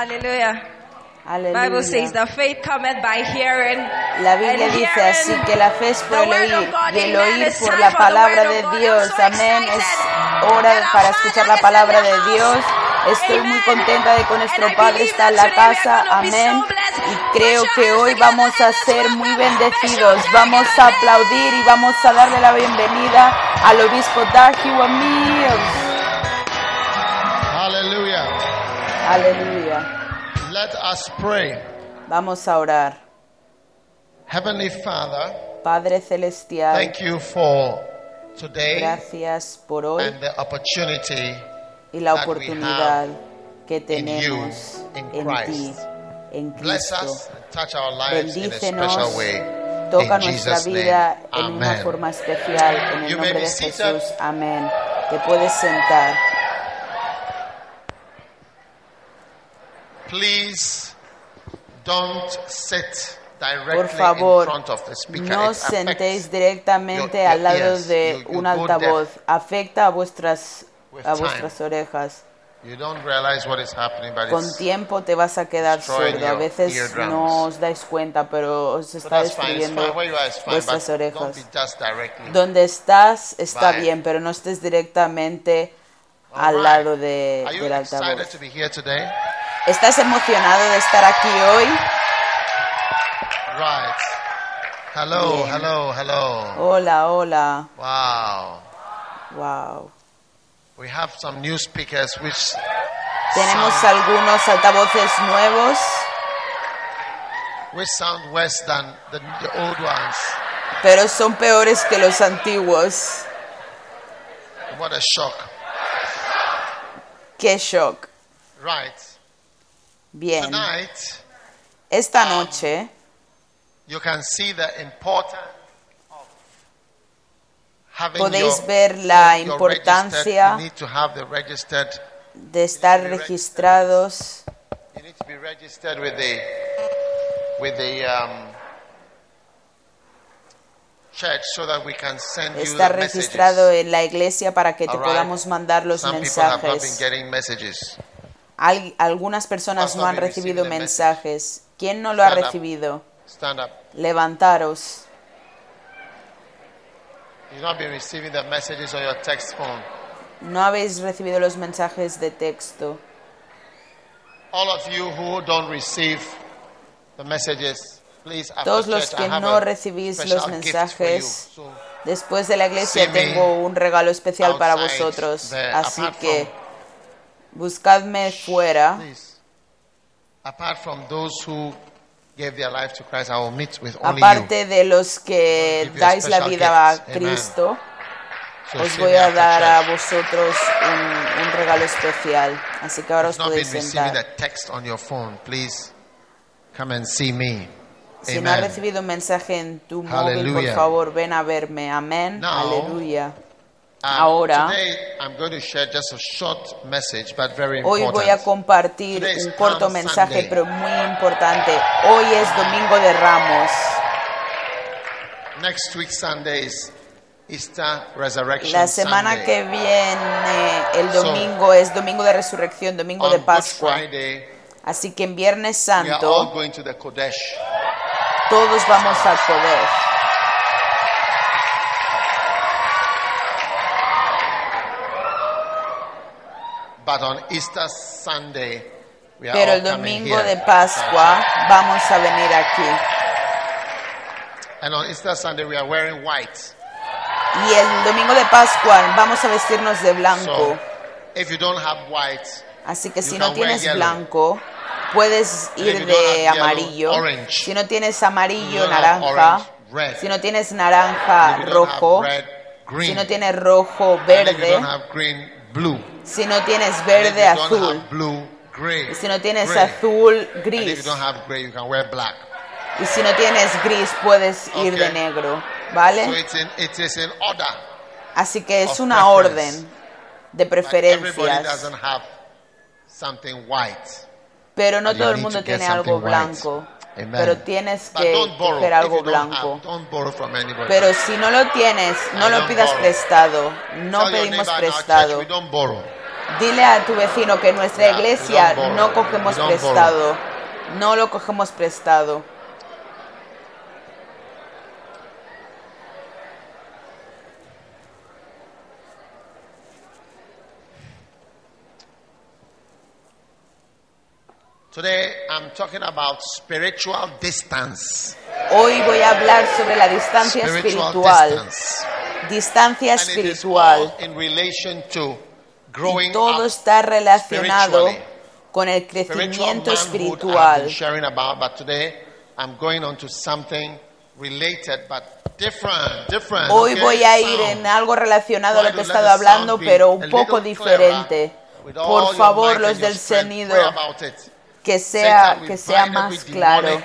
Amén. Hallelujah. Bible says Aleluya. that faith cometh by hearing. La Biblia and dice hearing así que la fe es por the el word of oír God. y el oír por la palabra de Dios. Amén. Es hora para escuchar la palabra in the de. Dios. Estoy muy contenta de que nuestro Padre está en la casa. Amén. Y creo que hoy vamos a ser muy bendecidos. Vamos a aplaudir y vamos a darle la bienvenida al obispo Dajiwa Mills. Hallelujah. Aleluya. Let us pray. Vamos a orar. Heavenly Father, Padre Celestial, thank you for today gracias por hoy and the opportunity y la oportunidad que in tenemos you, in en Christ. ti, en bless Cristo. us and touch our lives in a Bendícenos, special way. toca in nuestra Jesus' vida name. en una Amen. forma especial en el You nombre de. Jesús. Amén. Te puedes sentar. Please don't sit directly Por favor, in front of the speaker. no sentéis directamente al lado de un altavoz. Afecta a vuestras a vuestras orejas. You don't realize what is happening, but Con tiempo te vas a quedar sordo. A veces no os dais cuenta, pero os está destruyendo vuestras orejas. Donde estás está bien, pero no estés directamente al lado de, del altavoz. ¿Estás emocionado de estar aquí hoy? Right. Hello, Bien. hello, hello. Hola, hola. Wow. Wow. We have some new speakers which Tenemos sound, algunos altavoces nuevos, which sound worse than the, the old ones. pero son peores que los antiguos. What a shock. ¡Qué shock! Right. Bien. Esta noche you can see the importance of having Podéis ver la importancia registered- You need to have the registered. de estar registrados, You need to be registered with the with the um, church so that we can send you estar the messages. registrado en la iglesia para que te podamos mandar los mensajes. Al- algunas personas no han recibido mensajes. ¿Quién no lo ha recibido? Levantaros. You've not been receiving the messages on your text phone. No habéis recibido los mensajes de texto. All of you who don't receive the messages, please. after Todos los que no recibís los mensajes, Después de la iglesia tengo un regalo especial para vosotros. Así que buscadme fuera. please. Apart from those who gave their life to Christ, I will meet with only you. Aparte de los que dais la vida a. Cristo, os voy a dar a vosotros un, un regalo especial. Así que ahora os podéis sentar. text on your phone, please come and see me. Si no has recibido un mensaje en tu móvil, por favor, ven a verme. Amén. Aleluya. Ahora- Hoy voy a compartir un corto mensaje, pero muy importante. Hoy es Domingo de Ramos. Next week Sunday is Easter Resurrection La semana que viene, el domingo, es Domingo de Resurrección, Domingo de Pascua. Así que en Viernes Santo, going to the Kodesh. todos vamos a poder. But on Easter Sunday, we are Pero all el coming domingo here. de Pascua vamos a venir aquí. And on Easter Sunday, we are wearing white. Y el domingo de Pascua vamos a vestirnos de blanco. So, if you don't have white, Así que you si can no tienes yellow. blanco, puedes if ir you don't de have yellow, amarillo. orange. Si no tienes amarillo, You don't have naranja. orange, red. Si no tienes naranja, if you don't have rojo. red, green. Si no tienes rojo, And if you verde. don't have green, blue. Si no tienes And if verde, you don't azul. have blue, gray. Y si no tienes gray. azul, And if you gris. don't have gray, you can wear black. Y si no tienes gris, puedes ir de Okay. negro. So ¿Vale? it's in, it is in order. Así que es una preference. orden de preferencias. doesn't have something white. Pero no And todo el mundo tiene algo something white. Amen. Pero tienes que coger algo blanco. have. Pero si no lo tienes, no I lo pidas borrow. prestado. No Tell pedimos prestado. Dile a tu vecino que en nuestra Yeah, iglesia no cogemos prestado. No lo cogemos prestado. Today I'm talking about spiritual distance. Hoy voy a hablar sobre la distancia Spiritual espiritual. distance. Distancia And it is espiritual. all in relation to growing Y todo up está relacionado con el crecimiento espiritual. sharing about, but today I'm going on to something related but different, different. Hoy okay? voy a ir en algo relacionado a lo que he estado hablando, pero un poco diferente. Por favor, los del sonido. Que sea, que sea más claro.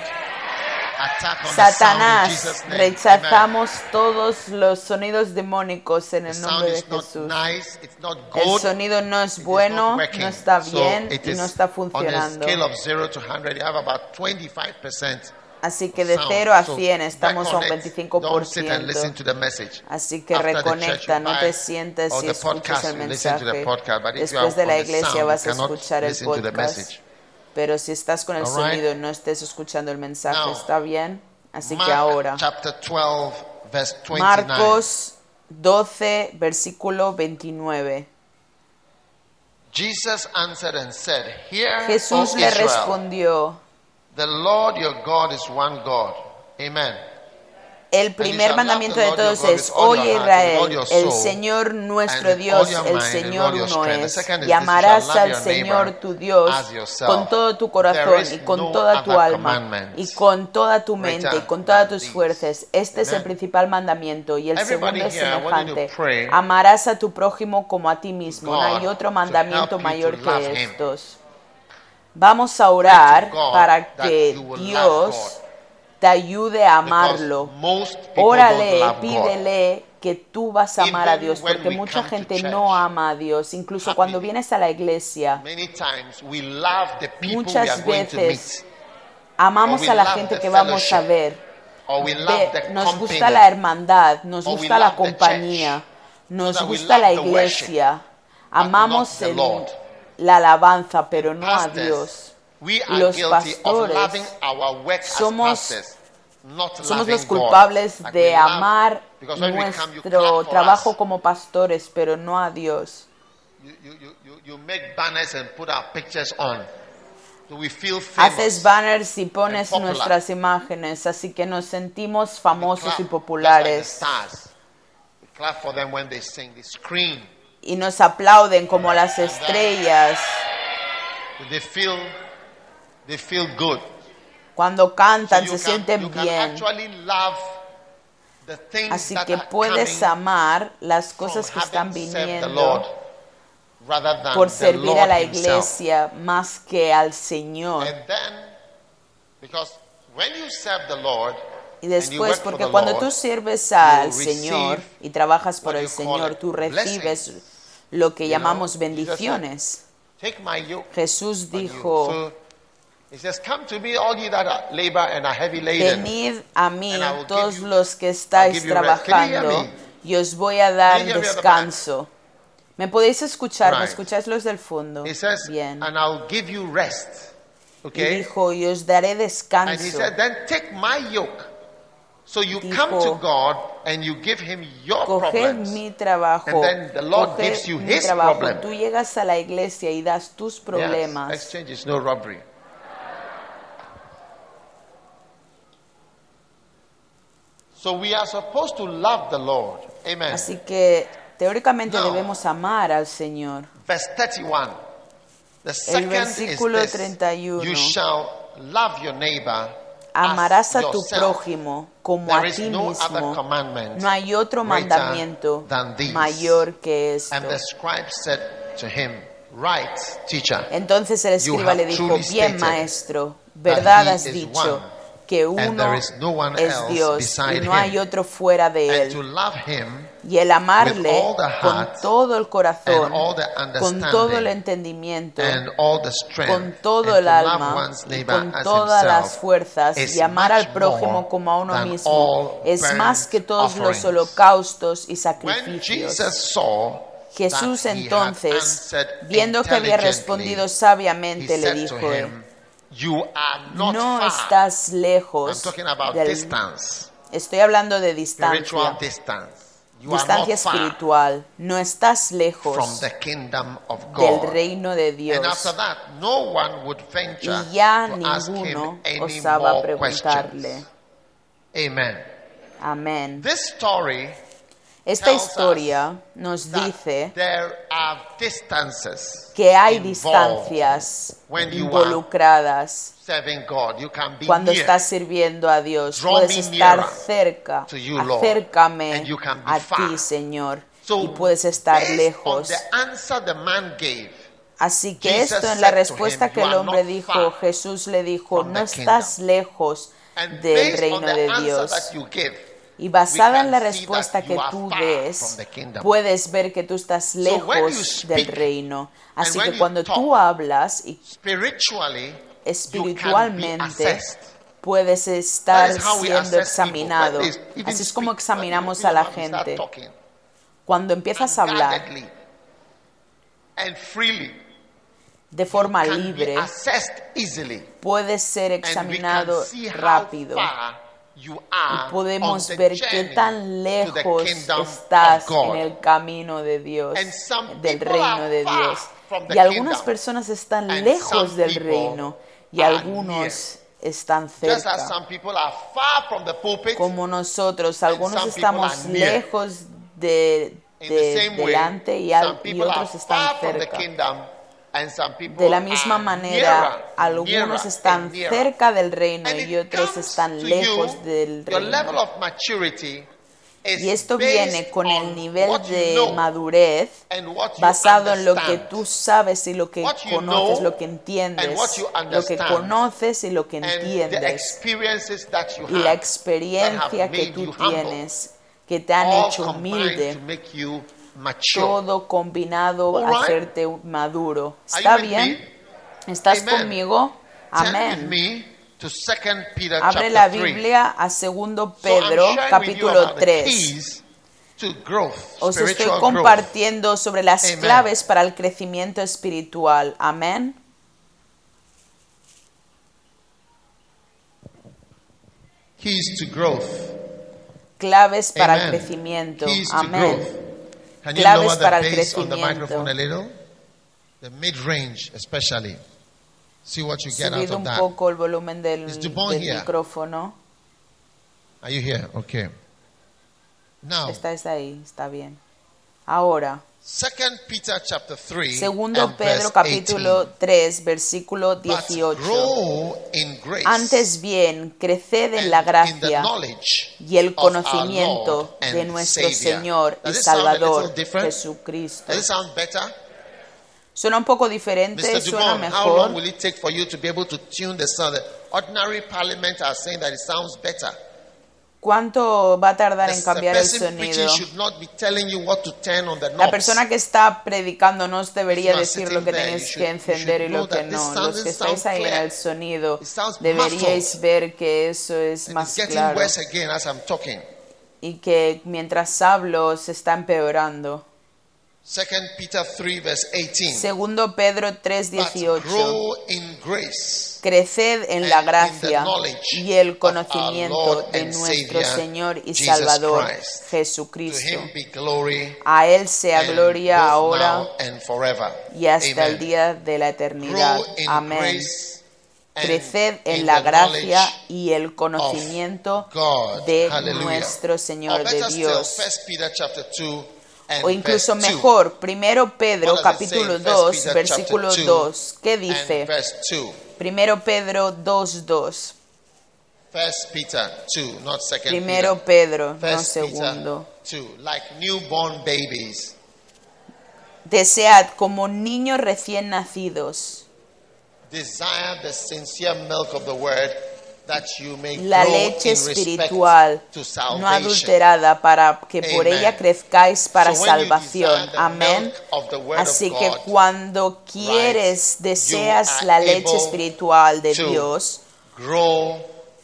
Satanás, rechazamos todos los sonidos demónicos en el nombre de Jesús. El sonido no es bueno, no está bien y no está funcionando. scale of 0 to 100, you have about 25%. Así que de sound. 0 a So 100 estamos a un reconnect. Don't sit and listen 25%. to the message. Así que reconecta, no te sientes y escuchas podcast, el mensaje. Después de la iglesia vas a escuchar el podcast. Pero si estás con el All right. sonido no estés escuchando el mensaje, Now, ¿está bien? Así que ahora, chapter 12, verse 29. Marcos 12, versículo 29. Jesus answered and said, Hear, Jesús O le Israel, respondió, the Lord your God is one God. Amen. El primer mandamiento de todos es, oye Israel, el Señor nuestro Dios, el Señor uno es, y amarás al Señor tu Dios con todo tu corazón y con toda tu alma y con toda tu mente y con todas tus fuerzas. Este es el principal mandamiento y el segundo es semejante. Amarás a tu prójimo como a ti mismo. No hay otro to mandamiento mayor que estos. Vamos a orar para que Dios. Te ayude a amarlo. Órale, pídele que tú vas a amar a Dios, porque mucha gente no ama a Dios. Incluso cuando vienes a la iglesia, muchas veces amamos a la gente que vamos a ver. Nos gusta la hermandad, nos gusta la compañía, nos gusta la iglesia, amamos el- la alabanza, pero no a Dios. We Y are los guilty pastores somos- Somos los culpables de amar nuestro trabajo como pastores, pero no a Dios. You, you, you, you, you make banners and put our pictures on. Do we feel Haces banners y pones nuestras imágenes, así que nos sentimos We famosos y populares. stars. We clap for them when they sing. They scream. Y nos aplauden como las estrellas They feel, good. cuando cantan, se can- sienten bien. Así que puedes amar las cosas que están viniendo por servir a la iglesia más que al Señor. Y después, porque cuando tú sirves al Señor y trabajas por el Señor, tú recibes lo que llamamos bendiciones. Jesús dijo, he says, come to me, all you that are labor and are heavy laden. venid a mí and I will todos give you- los que estáis trabajando y os voy a dar descanso. ¿Me podéis escuchar? ¿Me escucháis los del fondo? He says, Bien. and I'll give you rest. Y dijo, y os daré And he descanso. said, then take my yoke. So you come to Dijo, God and you give him your problems. mi trabajo. And then the Lord gives you mi his trabajo. problem. Tú llegas a la iglesia y das tus Yes, problemas. exchange is no robbery. So we are supposed to love the Lord. Amen. Así que teóricamente Now, debemos amar al Señor. Verse 31. The second versículo is this. 31. You shall love your neighbor Amarás a tu prójimo como There a ti mismo. No hay otro mandamiento mayor que esto. And the scribe said to him, Right, teacher. Entonces el escriba le dijo, bien maestro, verdad has dicho que uno no es Dios y no hay otro fuera de él. Y el amarle with all the con todo el corazón, and all the con todo el entendimiento, con todo and el alma y con as todas las fuerzas y amar al prójimo como a uno mismo es más que todos los holocaustos y sacrificios. Jesús entonces, viendo que había respondido sabiamente, le dijo, You are not no far. estás I'm lejos talking about del... distance, Estoy hablando de spiritual distancia, distance. You are distancia espiritual. No estás from lejos the kingdom of del God. reino de And after Dios. that, no one would venture Y ya to ask him ninguno any osaba more preguntarle. questions. Amen. Amén. This story Esta historia nos dice que hay distancias involucradas cuando estás sirviendo a Dios. Puedes estar cerca. Acércame a ti, Señor. Y puedes estar lejos. Así que esto en la respuesta que "You el hombre dijo, Jesús le dijo, no estás lejos del reino de Dios. Y basada en la respuesta that que tú des, puedes ver que tú estás lejos del reino. Así que cuando tú hablas y espiritualmente puedes estar siendo examinado. Así es como examinamos a la gente. Cuando empiezas a hablar unguardedly and freely, de forma libre, puedes ser examinado rápido. Far you are Y podemos ver qué tan lejos estás en el camino de Dios, del reino de Dios. Y algunas personas están lejos del reino y algunos están Just as cerca. some people are far from the pulpit, Como nosotros, algunos estamos lejos de, de- delante y, al- y otros están cerca. Kingdom, and some people De la misma manera, algunos están cerca del reino y otros están lejos del reino. of maturity is Y esto viene con el nivel de madurez basado en lo que tú sabes y lo que conoces, lo que entiendes, lo que conoces y lo que entiendes. y la experiencia que tú tienes que te han hecho humilde, todo combinado a hacerte maduro. ¿Está bien? ¿Estás conmigo? Amén. 2 Abre la 3. Biblia a segundo So I'm Pedro, capítulo about the 3. keys to growth, Os estoy compartiendo sobre las Amen. claves para el crecimiento espiritual. Amén. Claves para el crecimiento. Amén. Can you Claves lower the para el bass on the crecimiento. microphone a little? The mid-range especially. See what you get out Subid of un that. poco el volumen del, Is Dupont del here? micrófono. Are you here? Okay. Now, ahí, está bien. Ahora, 2 Peter chapter 3 segundo and Pedro verse capítulo 18. 3, versículo But 18. grow in grace Antes bien, creced en la gracia knowledge y el conocimiento de nuestro Savior. Señor y Salvador little different? Jesucristo. Suena un poco diferente, Mr. suena Dupont, how long mejor. will it take for you to be able to tune the sound? The ordinary parliament are saying that it sounds better. ¿Cuánto va a tardar en cambiar el sonido? La persona que está predicando no os debería decir lo que tenéis que encender y lo que no. Los que estáis ahí en el sonido deberíais ver que eso es más claro y que mientras hablo se está empeorando. 2 Peter 3 verse 18. Segundo Pedro But 3:18 grow in grace Creced en la gracia y el conocimiento de nuestro Señor y Salvador Jesucristo. A Él sea gloria ahora y hasta el día de la eternidad. Amén. Creced en la gracia y el conocimiento de nuestro Señor Or de Dios. 1 Peter chapter 2 and O incluso verse 2 mejor, primero Pedro capítulo 1 2, Peter versículo chapter 2 2. ¿Qué dice? Verse 2. Primero Pedro 2, 2. 1 Peter 2, not 2 Primero Peter. Pedro, no 1 segundo. Peter 2, like newborn babies. Desead como niños recién nacidos Desire the sincere milk of the word la leche espiritual no adulterada para que por ella crezcáis para salvación. Amén. Así que cuando quieres, deseas la leche espiritual de Dios,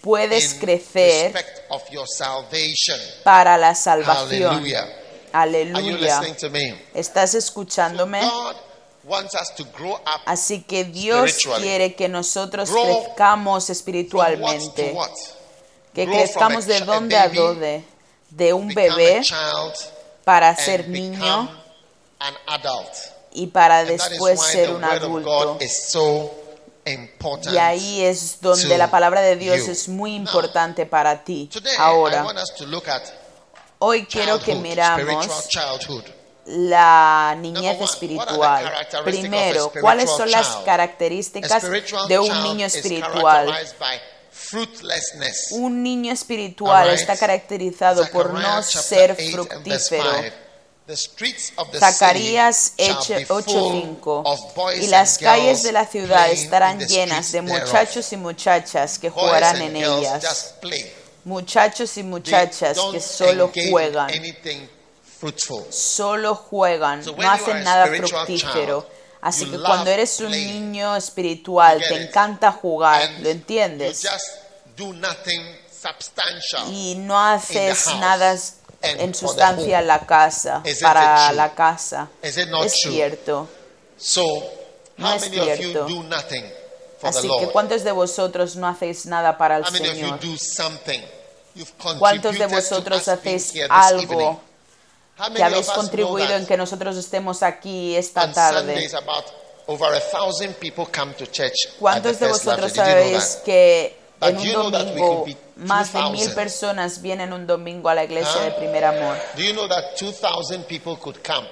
puedes crecer para la salvación. Hallelujah. Are you Aleluya. listening to me? ¿Estás escuchándome? God wants us to grow up Así que Dios quiere que nosotros Grow crezcamos from what to espiritualmente, what. que Grow crezcamos de dónde a dónde, de un bebé para ser niño become an adult. y para después ser un adulto. Y ahí es donde la palabra de Dios es muy importante para ti. Ahora, hoy quiero que miramos. La niñez espiritual. Primero, ¿cuáles son las características de un niño espiritual? Un niño espiritual está caracterizado por no ser chapter 8 and verse fructífero. 5. The streets of the Zacarías city shall be full 8:5 of boys Y las calles de la ciudad estarán llenas de muchachos y muchachas que jugarán en ellas. Muchachos y muchachas que solo juegan. Fruitful. solo juegan, So no hacen nada fructífero. child, Así que cuando eres un niño espiritual, te it? encanta jugar, And ¿lo entiendes? Y no haces nada en sustancia en la casa, para la casa. Es cierto. No es cierto. Así que? ¿cuántos de vosotros no hacéis nada para el Señor? ¿Cuántos de vosotros hacéis algo que habéis contribuido en que nosotros estemos aquí esta tarde? ¿Cuántos de vosotros sabéis que But en do un you know that we domingo más de mil 2,000? personas vienen un domingo a la iglesia de primer amor? Do you know that 2,000 people could come?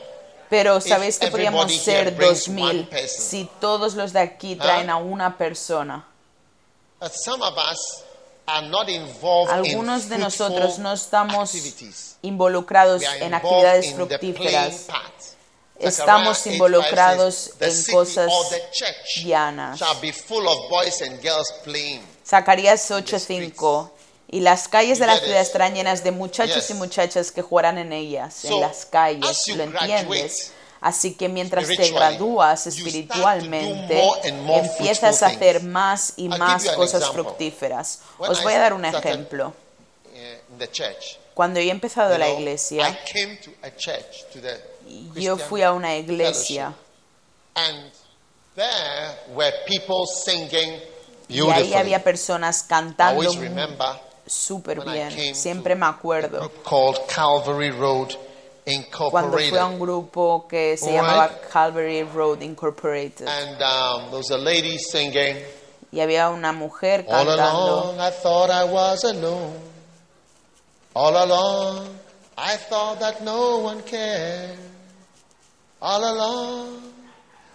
Pero sabéis que podríamos ser dos mil si todos los de aquí traen a una persona. Some of us Algunos de nosotros no estamos involucrados en involved actividades fructíferas. Estamos Zechariah 8:5 involucrados says, "The en cosas llanas. Zacarías 8:5 y las calles de la ciudad estarán llenas de muchachos y muchachas que jugarán en ellas, en las calles, ¿lo entiendes? Así que mientras te gradúas espiritualmente, empiezas a hacer más y más cosas fructíferas. Os voy a dar un ejemplo. eh. Cuando yo he empezado la iglesia, came to a church, to the yo fui a una iglesia fellowship, and there were people singing y ahí había personas cantando súper bien. Siempre me acuerdo. Group called Calvary Road cuando fui a un Incorporated. grupo que se llamaba Calvary Road Incorporated And um, there was a lady singing, y había una mujer All cantando along I thought I was alone. All along I thought that no one cared. All along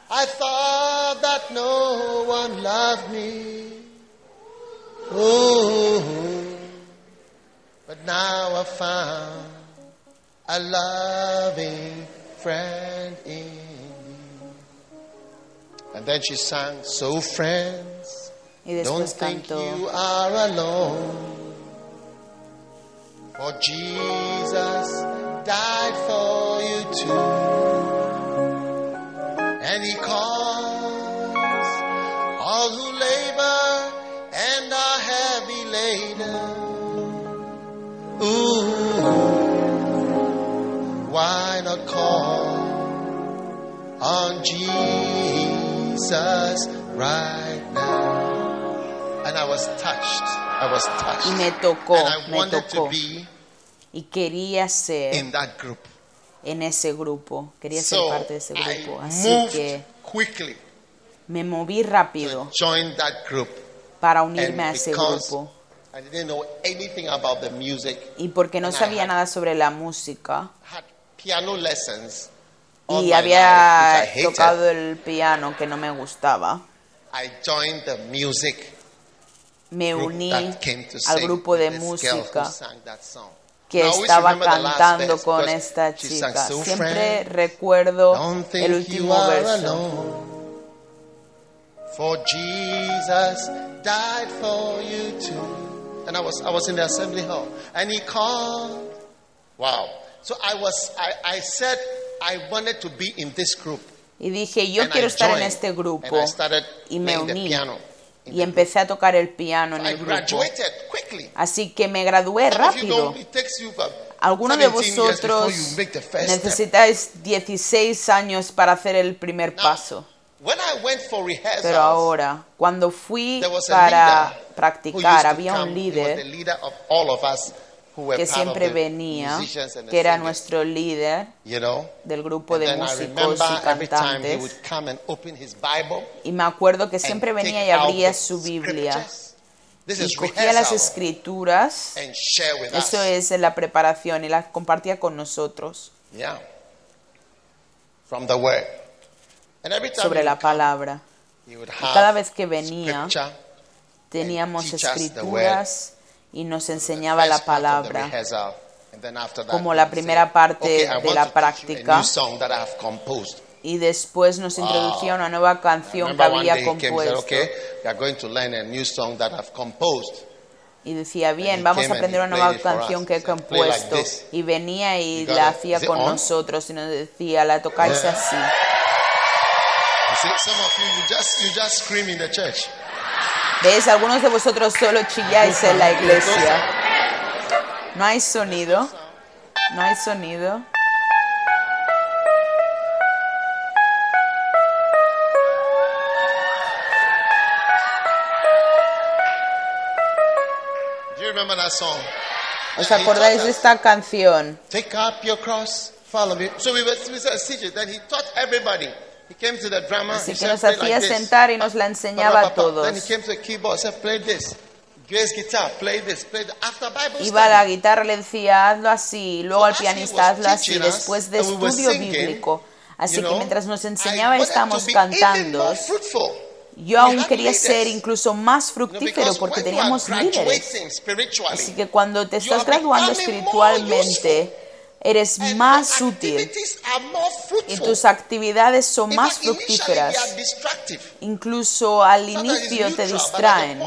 I thought that no one loved me. Ooh, but now I found a loving friend in you. And then she sang, So friends. Don't think cantó you are alone. For Jesus died for you too. And he calls all who labor and are heavy laden. Ooh, why not call on Jesus right now? And I was touched. I was touched. y me tocó, and I me wanted tocó to be y quería ser in that group. en ese grupo, quería ser parte de ese grupo, I así moved que quickly me moví to rápido join that group. para And unirme a ese grupo I didn't know anything about the music, y porque no sabía nada sobre la música had piano lessons y había life, tocado el piano que no me gustaba, I joined the music me uní that came to al grupo de música sang that song. que estaba cantando con esta chica. "So Siempre recuerdo el último verso. For Jesus died for you too. And I was I was in the assembly hall. And he called. Wow. So I was I, I said I wanted to be in this group. Y dije, yo And quiero I estar en joined, este grupo. and I started Y me playing the uní. piano in Y the empecé a tocar el piano en I el grupo. graduated quickly. Así que me gradué Some of you rápido. don't, it takes you Algunos de 17 years before vosotros you make the first step. necesitáis 16 años para hacer el primer Now, paso. when I went for rehearsals, Pero ahora, cuando fui there was a para leader who used practicar, to había un come. He was the líder leader of all of us who were que siempre venía, que era nuestro líder you know. del grupo de músicos y cantantes. Y me acuerdo que siempre venía y abría su Biblia y cogía las escrituras. Eso es la preparación y las compartía con nosotros sobre la palabra. Y cada vez que venía, teníamos escrituras y nos enseñaba la palabra. como la primera parte "Okay, I de la práctica. new song that I have composed." Y después nos introducía una nueva canción que había compuesto. Y decía, bien, vamos a aprender una nueva canción que he He said, "Play like compuesto. this." Y venía y la hacía con on? nosotros y nos decía, la tocáis así. ¿Veis? Algunos de vosotros solo chilláis en la iglesia. No hay sonido. No hay sonido. ¿Os acordáis de esta canción? Take up your cross, follow me. So we were, we were teaching. Then he taught everybody. He came to the drummer. Así he que said, nos "Play hacía like this." sentar y nos la enseñaba a todos. Iba a la guitarra, le decía, hazlo así, luego al pianista, hazlo así, después de estudio bíblico. Así que mientras nos enseñaba estábamos cantando, yo aún quería ser incluso más fructífero porque teníamos líderes. Así que cuando te estás graduando espiritualmente, eres más útil y tus actividades son más fructíferas. Incluso al inicio te distraen.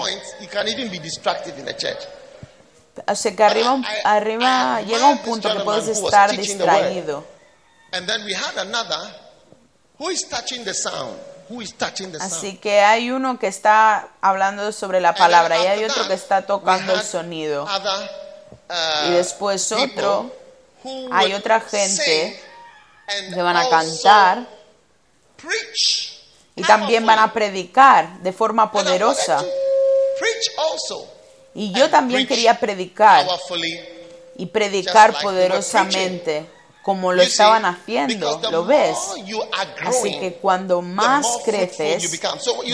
O sea que arriba, arriba llega un punto que puedes estar distraído. Así que hay uno que está hablando sobre la palabra y hay otro que está tocando el sonido. uh, Y después otro, hay otra gente que van a cantar y también van a predicar de forma poderosa. to preach also Y yo también quería predicar y predicar poderosamente como lo estaban haciendo. ¿Lo ves? Así que cuando más creces,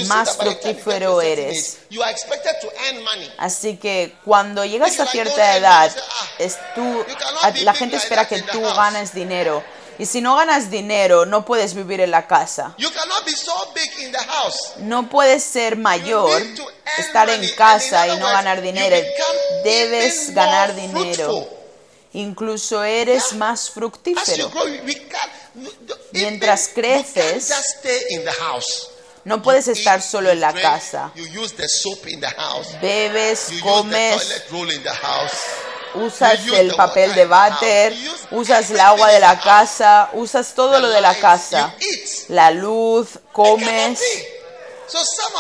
más fructífero eres. Así que cuando llegas a cierta edad, "Ah, es tú, la gente espera que tú ganes dinero. Y si no ganas dinero, no puedes vivir en la casa. No puedes ser mayor, estar en casa y no ganar dinero. Debes ganar dinero. Incluso eres más fructífero. Mientras creces. No puedes estar solo en la casa. Bebes, comes, usas el papel de váter, usas el agua de la casa, usas todo lo de la casa. La luz, comes.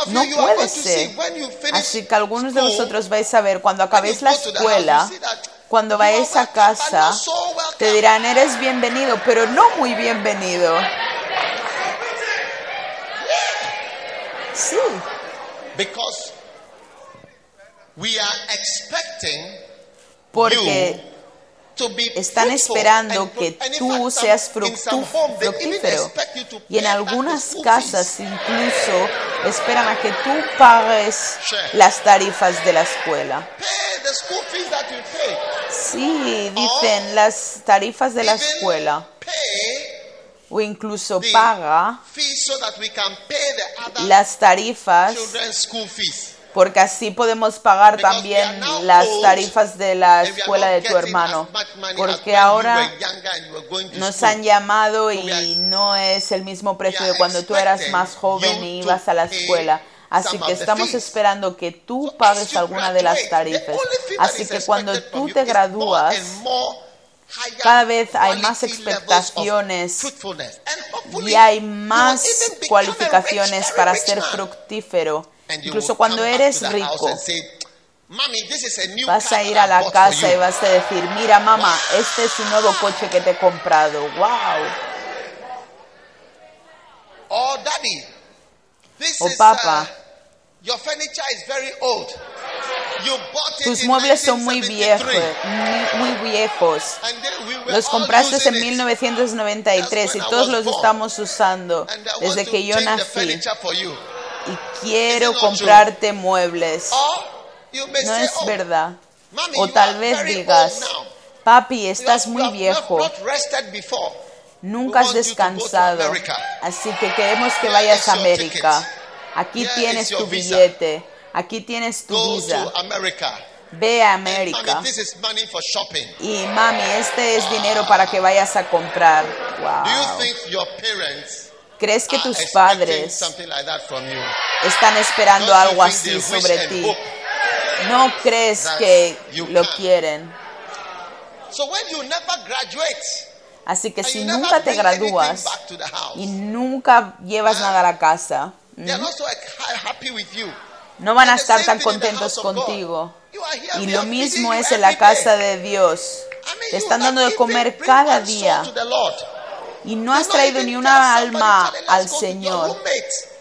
No puede ser. when you finish Así que algunos de vosotros vais a ver cuando acabéis la escuela, cuando vayáis a casa, te dirán, eres bienvenido, pero no muy bienvenido. Sí, Because we are expecting porque están esperando And- que tú seas fructífero. Y en algunas casas incluso esperan a que tú pagues las tarifas de la escuela. Sí, dicen las tarifas de la escuela. O incluso paga las tarifas children's school fees. Porque así podemos pagar también las tarifas de la escuela de tu hermano. Porque ahora nos han llamado y no es el mismo precio de cuando tú eras más joven y ibas a la escuela. Así que estamos esperando que tú pagues alguna de las tarifas. Así que cuando tú te gradúas, cada vez hay más expectaciones y hay más cualificaciones para ser fructífero. Incluso cuando eres rico, and say, Mommy, this is a new Vas a ir a la casa y vas a decir, mira mamá, este es un nuevo coche que te he comprado. ¡Wow! Oh, O is papa. your furniture is very old. You bought it Tus muebles son muy viejos, 1973. muy, muy viejos. Los compraste en it. 1993 y todos los estamos usando desde que yo nací. Y quiero comprarte muebles. No es oh, verdad. O tal vez digas, papi, estás muy viejo, nunca has descansado, así que queremos que vayas a América. Aquí Here tienes tu billete, aquí tienes tu visa. Ve a América. Y mami, este es dinero para que vayas a comprar. Do you Wow. ¿Crees que are tus padres están esperando algo así sobre ti? ¿No crees que lo quieren? Así que si nunca te gradúas back to the house, y nunca llevas nada a la casa, no van a estar tan contentos contigo. Y lo mismo es en la casa de Dios. Te están dando de comer cada día. Y no has traído ni una alma "Charlie, let's al Señor. roommate."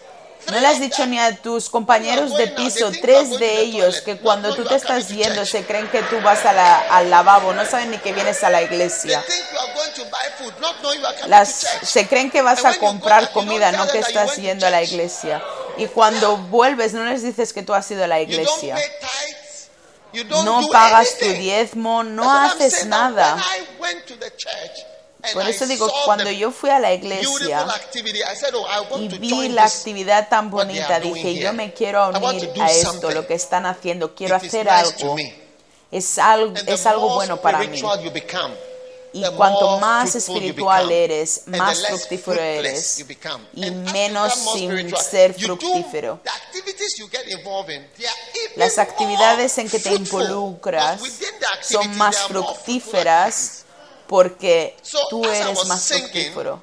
No le has dicho ni a tus compañeros de piso, tres de ellos, que cuando tú te estás yendo se creen que tú vas a la- al lavabo, no saben ni que vienes a la iglesia. Las, se creen que vas a comprar comida, no que estás yendo a la iglesia. Y cuando vuelves no les dices que tú has ido a la iglesia. No pagas tu diezmo, no haces nada. Por eso digo, cuando the yo fui a la iglesia oh, y to vi la actividad tan bonita, dije, yo me quiero unir a esto, lo que están haciendo, quiero hacer algo. Es algo, es algo bueno para mí. spiritual you become, Y cuanto more más espiritual eres, más fructífero eres y menos sin ser fructífero. the activities you get involved in, they are even Las actividades en que te involucras son más fructíferas porque tú eres más fructífero.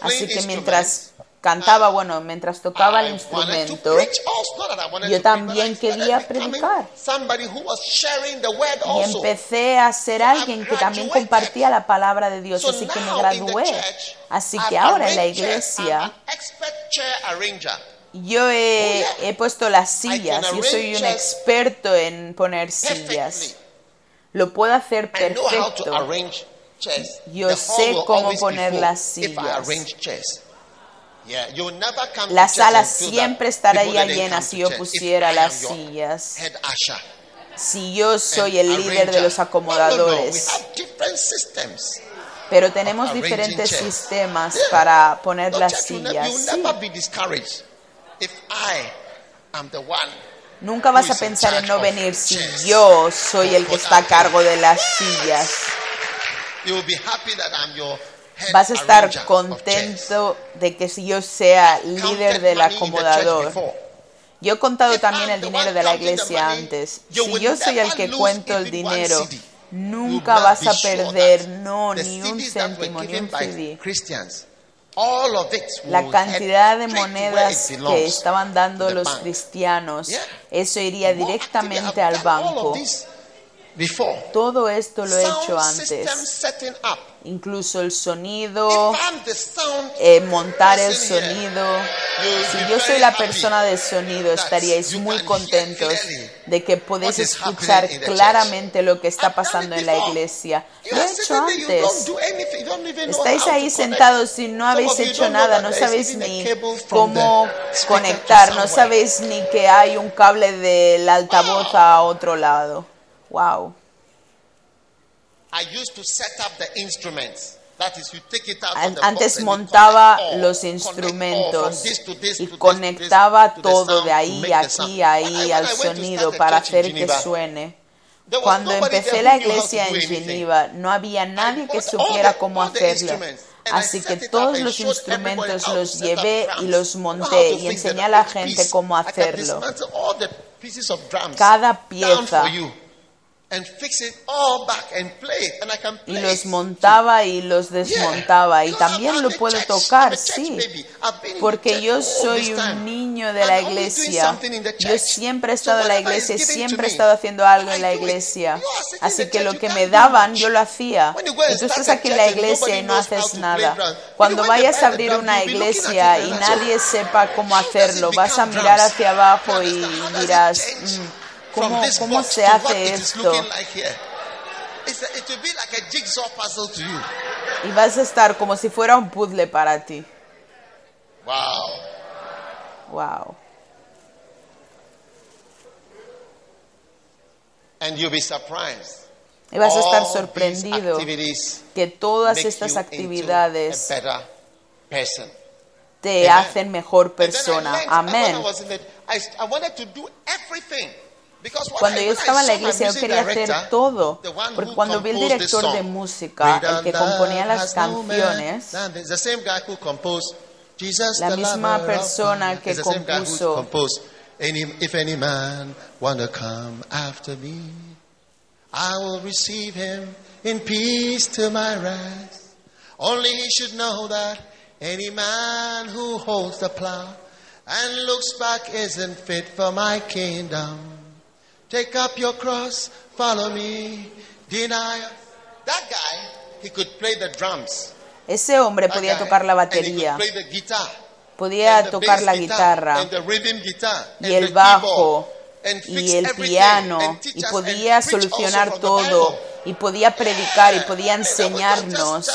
Así que mientras cantaba, bueno, mientras tocaba el instrumento, yo también quería predicar. Y empecé a ser alguien que también compartía la palabra de Dios, So así que me gradué. church, Así que ahora en la iglesia yo he, Oh, he puesto las sillas, yo soy un experto en poner sillas. Lo puedo hacer perfecto. Chairs. Yo sé will cómo poner las sillas. La sala siempre estaría llena si yo pusiera las sillas. Si yo soy el líder de los acomodadores. Pero tenemos diferentes sistemas para poner las sillas. Sí. Nunca vas a pensar en no venir si yo soy el que está a cargo de las sillas. Vas a estar contento de que si yo sea líder Counted del acomodador. before. Yo he contado también el the dinero de la iglesia antes. Si will yo soy el que cuento el dinero, nunca vas a perder that no the ni un céntimo ni un CD. La cantidad de monedas que estaban dando los bank. cristianos, eso iría directamente al banco. Before. Todo esto lo he hecho antes. Incluso el sonido, eh, montar el sonido. Si yo soy la persona de sonido, that estaríais muy contentos de que podéis what is escuchar claramente lo que está pasando en la iglesia. Lo he hecho antes. Estáis ahí connect. sentados y no habéis hecho nada, no sabéis ni cómo conectar, no sabéis ni que hay un cable del altavoz a otro lado. Wow. I used to set up the instruments. That is, you take it out An- of the box Antes and you montaba los instrumentos this this y conectaba todo de ahí, aquí, ahí al sonido para hacer que suene. Cuando empecé la iglesia en. Geneva, no había nadie que supiera cómo hacerlo. Así que todos los instrumentos los llevé y los monté y enseñé a la gente cómo hacerlo. Cada pieza y los it. montaba y los desmontaba y también lo puedo tocar, sí, porque yo all soy un niño de la iglesia. Yo siempre he estado en la iglesia, siempre he estado haciendo algo en la iglesia. Así que lo que me daban, yo lo hacía. Y tú estás aquí en la iglesia y no haces nada. Cuando vayas a abrir una iglesia y nadie sepa cómo hacerlo, vas a mirar hacia abajo y dirás, "Mm, ¿cómo, cómo se hace esto? Y vas a estar como si fuera un puzzle para ti. Wow. Wow. And you'll be surprised. Y vas a estar sorprendido que todas estas actividades te hacen mejor persona. Amén. Was in it, I, I wanted to do everything. Because what Cuando I, yo when I estaba en la saw my iglesia yo music quería hacer director, todo, the one porque who cuando vi el composed this director de song, música, el que Greater componía love las has no man canciones, than this. the same guy who composed Jesus La the misma lover of persona man. que It's the same guy who compuso- composed any, if any man wanna come after me I will receive him in peace to my rest only he should know that any man who holds the plow and looks back isn't fit for my kingdom Take up your cross, follow me, deny. That guy, he could play the drums. ese hombre That podía guy, tocar la and he batería, could play the guitar. podía and the tocar bass la guitar, guitarra and the rhythm guitar, y and el the bajo keyboard, y el piano y podía solucionar todo y podía predicar y podía enseñarnos.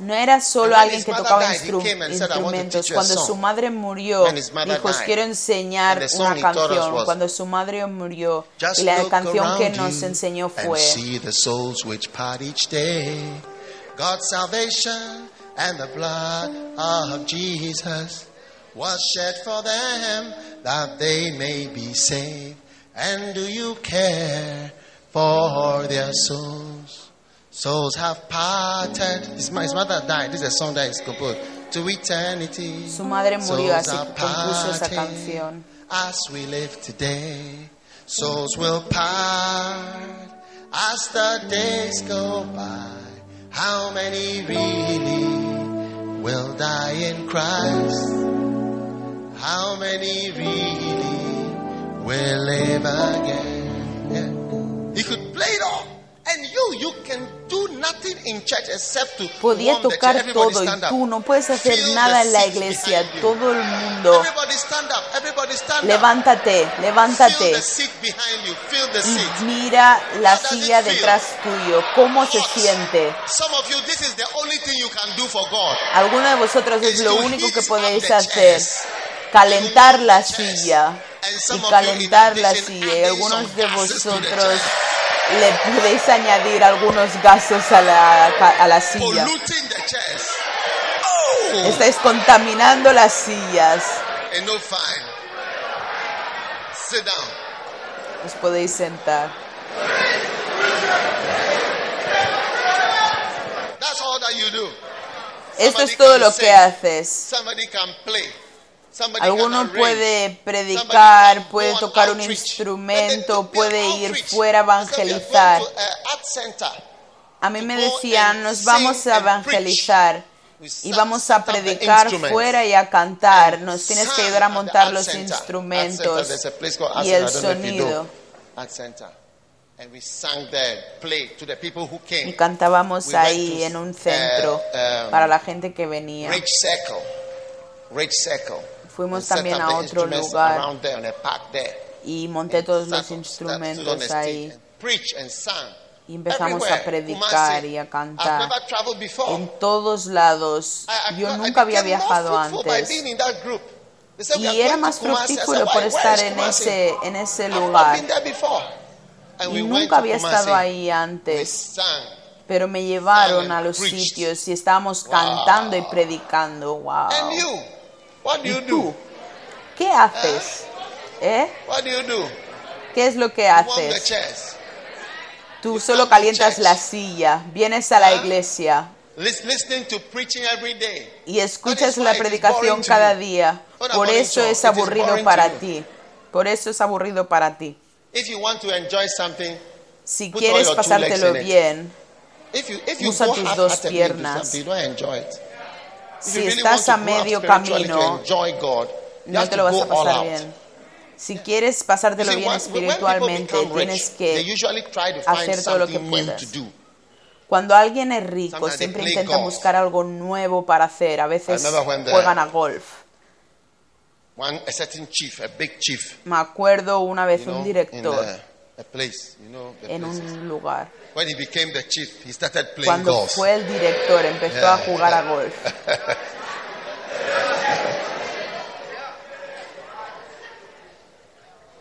No era solo alguien que tocaba instru- came and said, "I want to instrumentos. Cuando song." su madre murió, dijo, os quiero enseñar una canción. Cuando su madre murió, y la canción que nos enseñó fue, see the souls which part each day. God's salvation and the blood of Jesus was shed for them that they may be saved. And do you care for their souls? Souls have parted. His, his mother died. This is a song that is composed to eternity. su madre murió, Souls así que compuso esa canción. As we live today, souls will part as the days go by. How many really will die in Christ? How many really will live again? Yeah. He could play it all. And you, you can do nothing in church except to Podía the tocar Everybody todo y tú no puedes hacer Feel nada the en la iglesia. Todo el mundo, Everybody stand up. Everybody stand up. levántate, levántate the seat behind you. Feel the y seat. mira la How silla detrás tuyo. ¿Cómo se siente? Some of you, this is the only thing you can do for God. Alguno de vosotros es Is lo único que podéis the hacer. chairs. Calentar la silla. Y calentar la silla. Y algunos de vosotros le podéis añadir algunos gases a la, a la silla. Oh! Estáis contaminando las sillas. Down. Os podéis sentar. That's all that you do. Esto es todo lo que haces. Alguno puede predicar, puede tocar un instrumento, puede ir fuera a evangelizar. "We are going to a art center." A mí me decían, nos vamos a evangelizar y vamos a predicar fuera y a cantar. Nos tienes que ayudar a montar los instrumentos y el sonido. Art center. And we sang there, played to the people who came. Y cantábamos ahí en un centro uh, um, para la gente que venía. Rich Circle. Fuimos también a otro lugar y monté todos los instrumentos ahí. and Preach and sang. Y empezamos a predicar y a cantar en todos lados. Yo nunca había viajado antes. being in that group. They said, "We are Y era más Kumasi." I said, fructífero "Why? por estar en Kumasi?" ese, en ese lugar. Y nunca había estado ahí antes. Pero me llevaron a los sitios y estábamos cantando y predicando. Wow. What do ¿Y you tú? do? ¿Qué haces? ¿Eh? What do you do? ¿Qué es lo que haces? Tú You solo calientas la silla, vienes a la iglesia Lis- Listening to preaching every day. y escuchas la predicación cada you. día. Por eso es aburrido para ti. Por eso es aburrido para ti. If you want to enjoy something, Si quieres pasártelo bien, Usa tus dos piernas. Si estás a medio camino, no te lo vas a pasar bien. Si quieres pasártelo bien espiritualmente, tienes que hacer todo lo que puedas. Cuando alguien es rico, siempre intentan buscar algo nuevo para hacer. A veces juegan a golf. Me acuerdo una vez un director a, place, you know, the en places. un lugar. When he became the chief, he started playing Cuando golf. fue el director, empezó Yeah. a jugar a golf.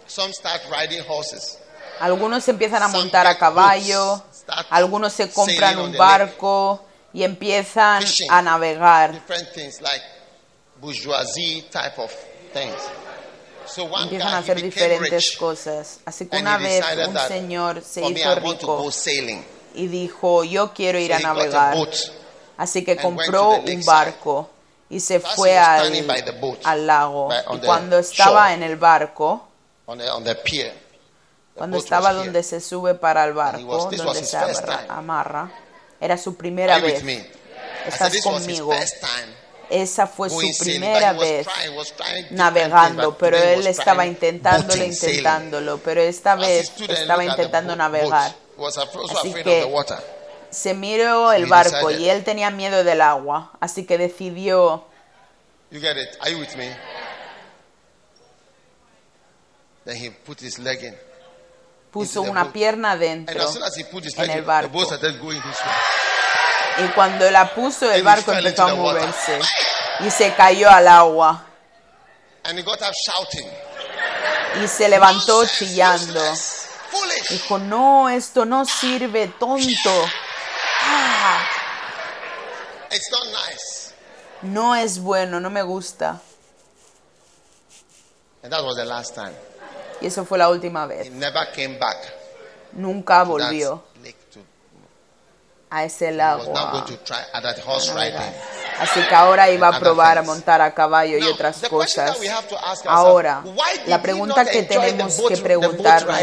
Some start riding horses. Algunos empiezan a Some montar a caballo, algunos se compran un barco y empiezan Fishing. a navegar. different things like bourgeoisie type of things. Empiezan a hacer diferentes cosas. Así que una vez un señor se hizo rico sailing. y dijo, yo quiero ir a navegar. Así que compró un barco y se fue al, al lago. Y the cuando estaba en el barco, cuando estaba donde se sube para el barco, donde se amarra, era su primera vez. Estás conmigo. Esa fue su primera vez navegando, pero él estaba intentándolo, intentándolo, pero esta vez estaba intentando navegar. Así que-. Se miró el barco y él tenía miedo del agua, así que decidió, You get it? Are you with me? Then he put his leg in. puso una pierna dentro en el barco. Y cuando la puso, el barco empezó a moverse y se cayó al agua And he got up shouting. y se levantó "Nonsense, chillando. Dijo, no, esto no sirve, tonto. Ah, It's not nice. no es bueno, no me gusta. And that was the last time. Y eso fue la última vez. Nunca volvió a ese lago. a-. Así que ahora iba a probar a montar a caballo y otras cosas. Ahora, la pregunta que tenemos que preguntarnos,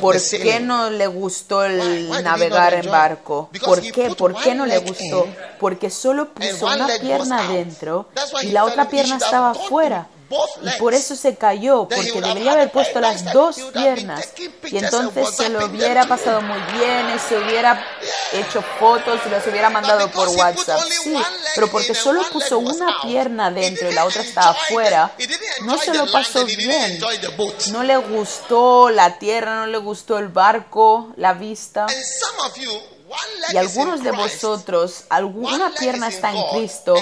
¿por qué no le gustó el navegar en barco? ¿Por qué? ¿Por qué no le gustó? Porque solo puso una pierna dentro y la otra pierna estaba both Y por eso se cayó, porque debería haber puesto las dos piernas. Y entonces se lo hubiera pasado muy bien y se hubiera hecho fotos y los hubiera mandado por WhatsApp. Sí, pero porque solo puso una pierna dentro y la otra estaba afuera, no se lo pasó bien. No le gustó la tierra, no le gustó el barco, la vista. Y algunos de vosotros, alguna pierna está en Cristo,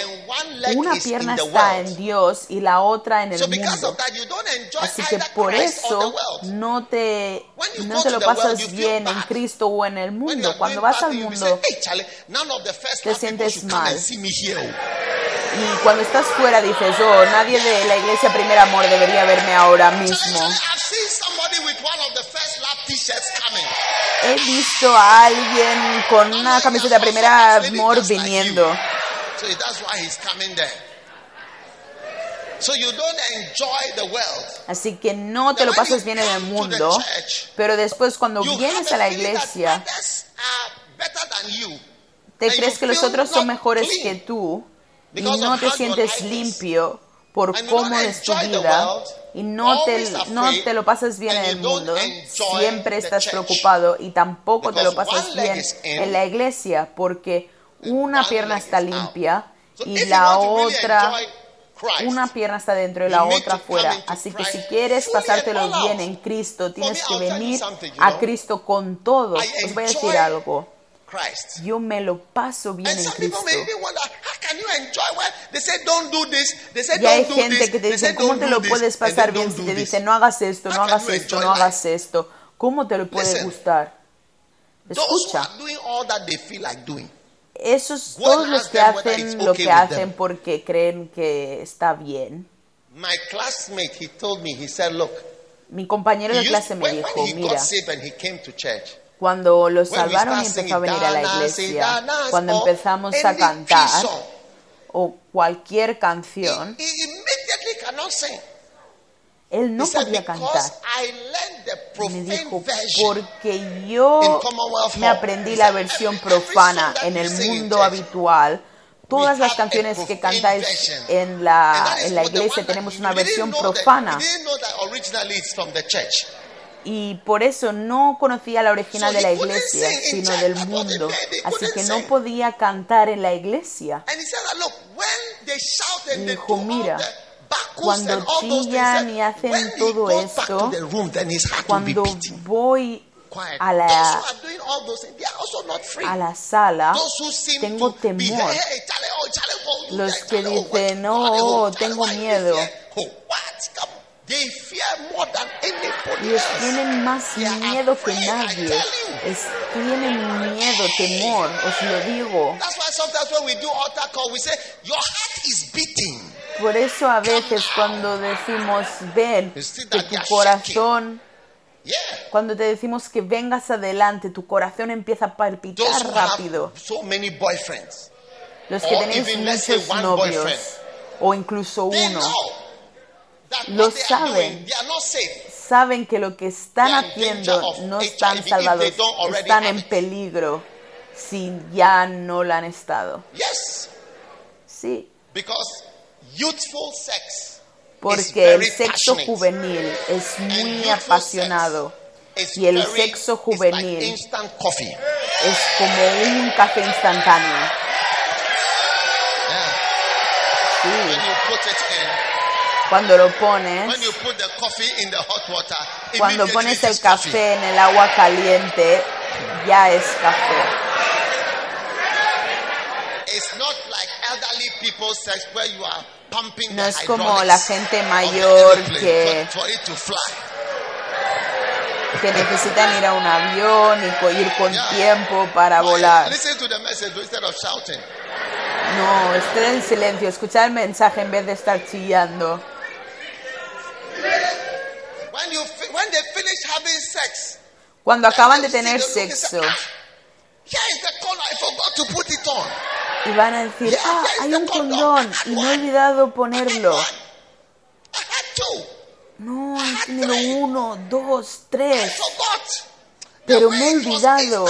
una pierna está en Dios y la otra en el mundo. Así que por eso no te, no te lo pasas bien en. Cristo o en el mundo. Cuando vas al mundo te sientes mal. y cuando estás fuera dices, oh, nadie de la iglesia Primer Amor debería verme ahora mismo. He visto a alguien con una camiseta Primer Amor viniendo. So that's why he's coming there. So you don't enjoy the world. Así que no te lo pasas bien en el mundo, pero después cuando vienes a la iglesia, te crees que los otros son mejores que tú y no te sientes limpio por cómo es tu vida y no te, no te lo pasas bien en el mundo, siempre estás preocupado y tampoco te lo pasas bien en la iglesia porque una pierna está limpia y la otra una pierna está dentro y la otra fuera. Así que si quieres pasártelo bien en Cristo, tienes que venir a. Cristo con todo. Os voy a decir algo. Christ. Yo me lo paso bien And en some people Cristo. may even wonder, how can you enjoy when they say don't do this, they say Y hay don't do gente this, que te dice, ¿cómo te lo puedes pasar bien si te dicen, no hagas esto, no hagas esto, no hagas esto? ¿Cómo te lo Listen. gustar? Escucha, are doing all that they feel like doing. esos todos los que hacen lo que hacen porque creen que está bien. My classmate, he told me, he said, look, Mi compañero de clase me dijo, mira, cuando lo when we salvaron y empezó a venir a la "Dana, say, iglesia, Dana", cuando or empezamos a cantar o cualquier canción, él no podía because cantar. Me dijo, version. porque yo me aprendí la versión profana en el mundo habitual. Todas las canciones que cantáis en la, en la iglesia tenemos una versión profana. Y por eso no conocía la original de la iglesia, sino del mundo. Así que no podía cantar en la iglesia. They Dijo, "Mira, cuando chillan y hacen todo esto, Cuando voy a la, a la sala, tengo temor. oh, oh, Los que oh, dicen, no, oh, Charlie, tengo miedo. Here? What? Come. They fear more than anybody Ellos tienen más miedo que nadie. Es- tienen miedo, temor, os lo digo. Por eso a veces cuando decimos, ven, que tu corazón, cuando te decimos que vengas adelante, tu corazón empieza a palpitar rápido. Los que tenéis muchos novios, o incluso uno, Lo saben. saben que lo que están haciendo no están salvados, están en peligro si ya no lo han estado. Sí, porque el sexo juvenil es muy apasionado, y el sexo juvenil es como un café instantáneo. Yeah. Sí, When you put it in, cuando lo pones, when you put the coffee in the hot water, cuando immediately pones it el is coffee. café en el agua caliente, ya es café. It's not like elderly people's sex where you are pumping No the es como hydraulics la gente of the mayor que- for, for it to fly. que necesitan ir a un avión y co- ir con Yeah. tiempo para volar. Listen to the message instead of shouting. No, estén en silencio, escuchar el mensaje en vez de estar chillando. When you fi- when they finish having sex, Cuando acaban de tener sexo "Ah, here is the collar. I forgot to put it on. y van a decir, ah, hay un condón y me he olvidado ponerlo. No, he tenido uno, dos, I tres. Pero me he olvidado.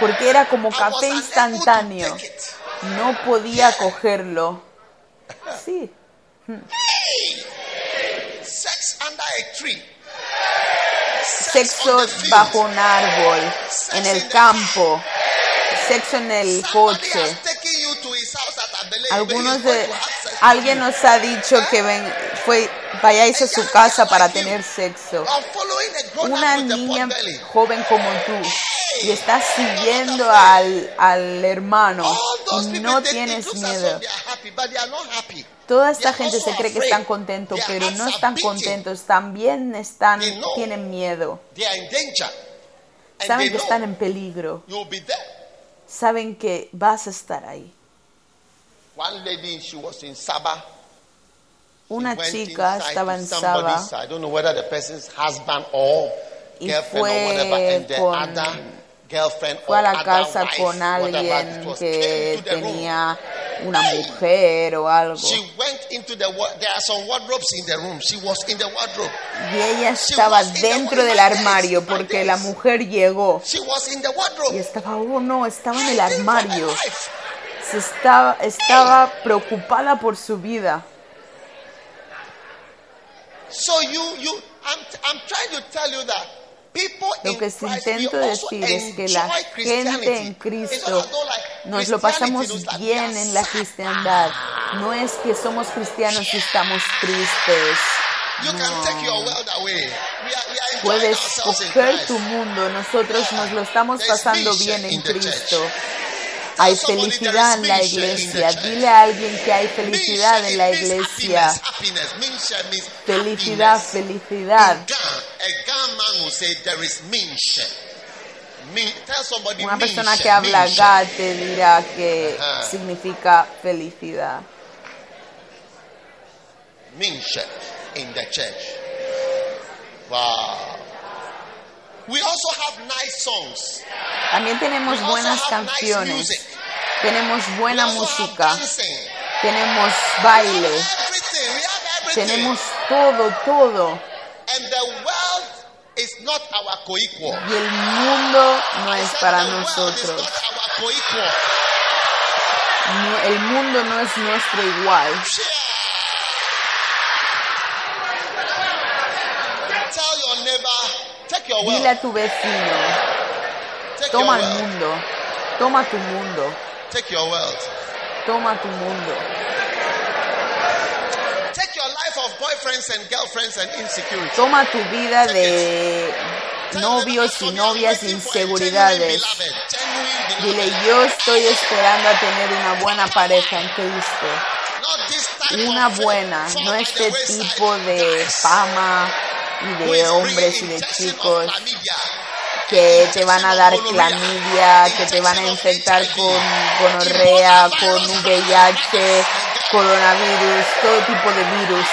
porque era como café instantáneo. No podía cogerlo. Sí, sexo bajo un árbol, en el campo, sexo en el coche. Algunos de alguien nos ha dicho que ven, fue vayáis a su casa para tener sexo. Una niña joven como tú y estás siguiendo al, al hermano y no tienes miedo. Toda esta gente se cree que están contentos, pero no están contentos, también están, tienen miedo. Saben que están en peligro, saben que vas a estar ahí. One lady, she was in Sabah. She Una chica estaba en Saba I don't know whether the person's husband or Y girlfriend or fue whatever, and the con- fue a la casa con alguien que tenía una mujer o algo. She went into the wa- there are some wardrobes in the room. She was in the wardrobe. Y ella estaba dentro del armario porque la mujer llegó She was in the y estaba, oh no, estaba en el armario. Se estaba, estaba preocupada por su vida. So you you I'm I'm trying to tell you that Lo que intento decir es que la gente en Cristo nos lo pasamos bien en la cristiandad. No es que somos cristianos y estamos tristes. Enjoying Puedes coger tu mundo. Nosotros nos lo estamos pasando bien en Cristo. Hay felicidad en la iglesia. Dile a alguien que hay felicidad en la iglesia. Felicidad, felicidad. Una persona que habla mission. GA te dirá que significa felicidad. Mission in the church. Wow. We also have nice songs. También tenemos We buenas nice canciones. music. Tenemos We buena música. Tenemos We have baile. everything. We have everything. Tenemos todo, todo. And the world is not our co-equal. Y el mundo no es para the world is nosotros. No- el mundo no es nuestro igual. Tell your neighbor, Dile a tu vecino, Take toma your el mundo, toma tu mundo, Take your wealth. toma tu mundo. Take your life of boyfriends and girlfriends and insecurity. Toma tu vida de novios y "As for me, I'm novias inseguridades. Dile, beloved." yo estoy esperando a tener una buena pareja en Cristo. Una of buena, no este tipo de fama y de is hombres y de chicos que te van a dar clamidia, que te van a infectar con gonorrea, con VIH, coronavirus, todo tipo de virus.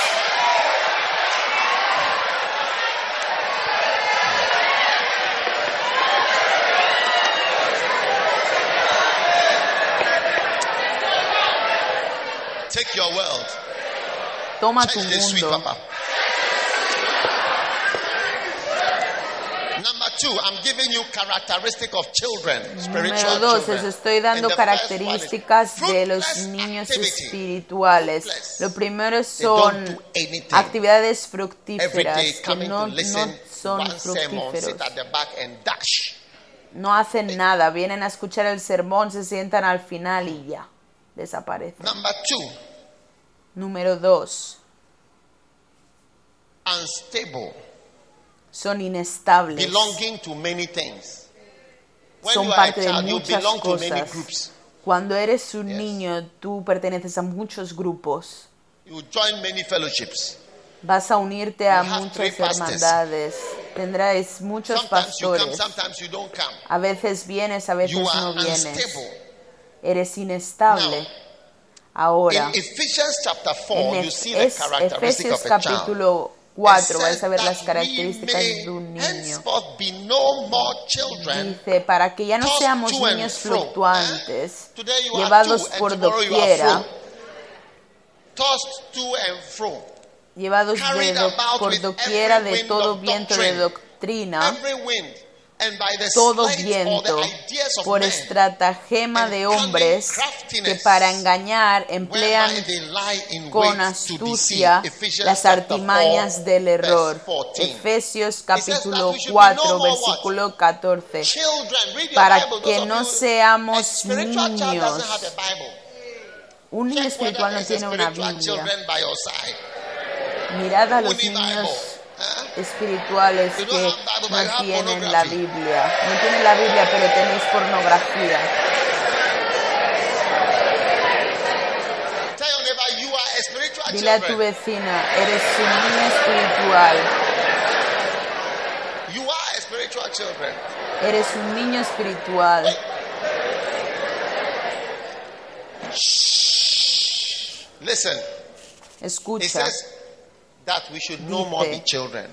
Take your world. Toma tu mundo. Number two, I'm giving you characteristic of children, spiritual Número dos, les estoy dando características de los niños espirituales. Lo primero They don't son do anything. actividades fructíferas que no, to no listen, son one sermon, sit fructíferos. at the back and dash. No hacen nada, vienen a escuchar el sermón, se sientan al final y ya, desaparecen. Number two, Número dos, unstable, son inestables. belonging to many things. When Son you are a parte de child, you muchas belong to many cosas. groups. Cuando eres un Yes. niño, tú perteneces a muchos grupos. You join many fellowships. Vas a unirte a You muchas hermandades. Tendráis muchos Sometimes you come, pastores. sometimes you don't come. A veces vienes, a veces You no vienes. unstable. Eres inestable. Now, Ahora, In Ephesians chapter 4, en Efesios capítulo 4 vais a ver las características de un niño. Dice, para que ya no seamos niños fro. fluctuantes, llevados por doquiera, llevados de do- por doquiera de todo viento de doctrina, Todo viento, por estratagema de hombres que para engañar emplean con astucia las chapter 4, artimañas del error. verse 14. Efesios capítulo we should be 4, no more versículo 14. Children, read your Para que no seamos niños. Un niño espiritual no tiene una Biblia. Mirad a los niños? Espirituales que no tienen la. Biblia. No tienen la Biblia, pero tenéis pornografía. Dile a tu vecina, eres un niño espiritual. Eres un niño espiritual. Listen, it Escucha, says that we should no more be children.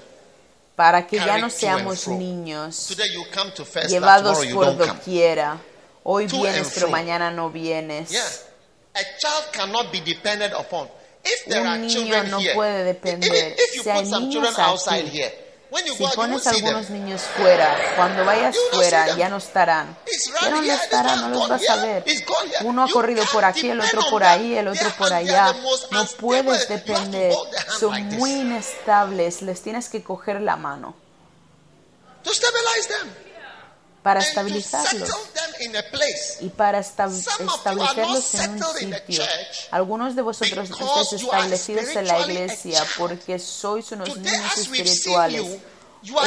para que ya no seamos niños, Today you come to first love, llevados por doquiera. Hoy To vienes, pero mañana no vienes. Yeah. A child cannot be depended upon. If there Un are niño children no puede depender. even if you Si hay put some niños children outside aquí, Si pones them. algunos niños fuera, cuando vayas fuera ya no estarán. Ya no estarán, no los vas a ver. Uno ha corrido por aquí, el otro por ahí, el otro por allá. No puedes depender. Son muy inestables, les tienes que coger la mano. Para estabilizarlos y para esta- establecerlos en un sitio. Algunos de vosotros because estáis establecidos en la iglesia porque sois unos niños espirituales.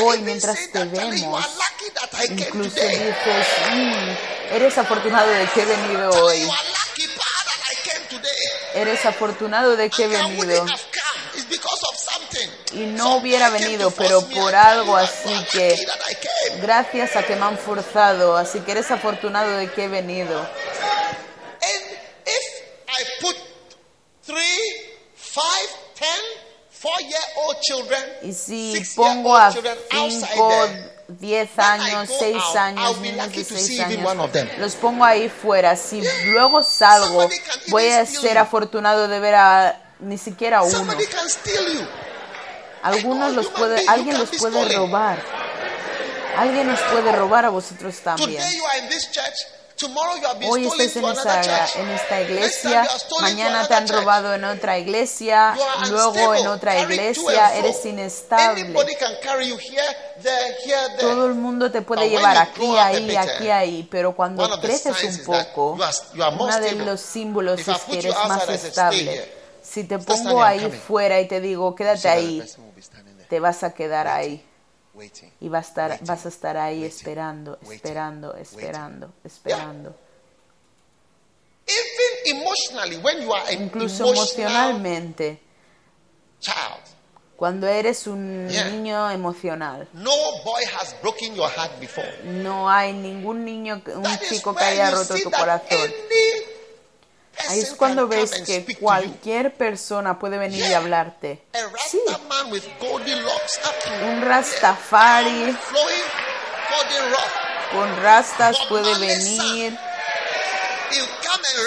Hoy, mientras te vemos, Incluso today. dices, "Mm, eres afortunado de que he venido hoy. Eres afortunado de que he venido. Y no hubiera venido, pero por algo así que-. Gracias a que me han forzado, así que eres afortunado de que he venido. Y si pongo a children outside 5, there, 10 When I años, go 6 out, años, niños de to 6 see even one of them. años, los pongo ahí fuera. Si luego salgo, voy a ser afortunado de ver a ni siquiera uno. Algunos los puede, alguien los puede robar. Alguien nos puede robar a vosotros también. Hoy estáis en esta, en esta iglesia, mañana te han robado en otra iglesia, luego en otra iglesia, eres inestable. Todo el mundo te puede llevar aquí, ahí, aquí, ahí, pero cuando creces un poco, uno de los símbolos es que eres más outside, I say, "Stay estable. Here." Si te pongo ahí fuera y te digo, quédate ahí, te vas a quedar ahí. Waiting. y vas a estar, Waiting, vas a estar ahí esperando, esperando, esperando, esperando. Even emotionally, when you are an Incluso emocionalmente, child, cuando eres un niño emocional, no boy has broken your heart before. no hay ningún niño, un chico que haya roto tu corazón. Ahí es cuando ves que cualquier persona puede venir y hablarte. Sí, un Rastafari. Con rastas puede venir,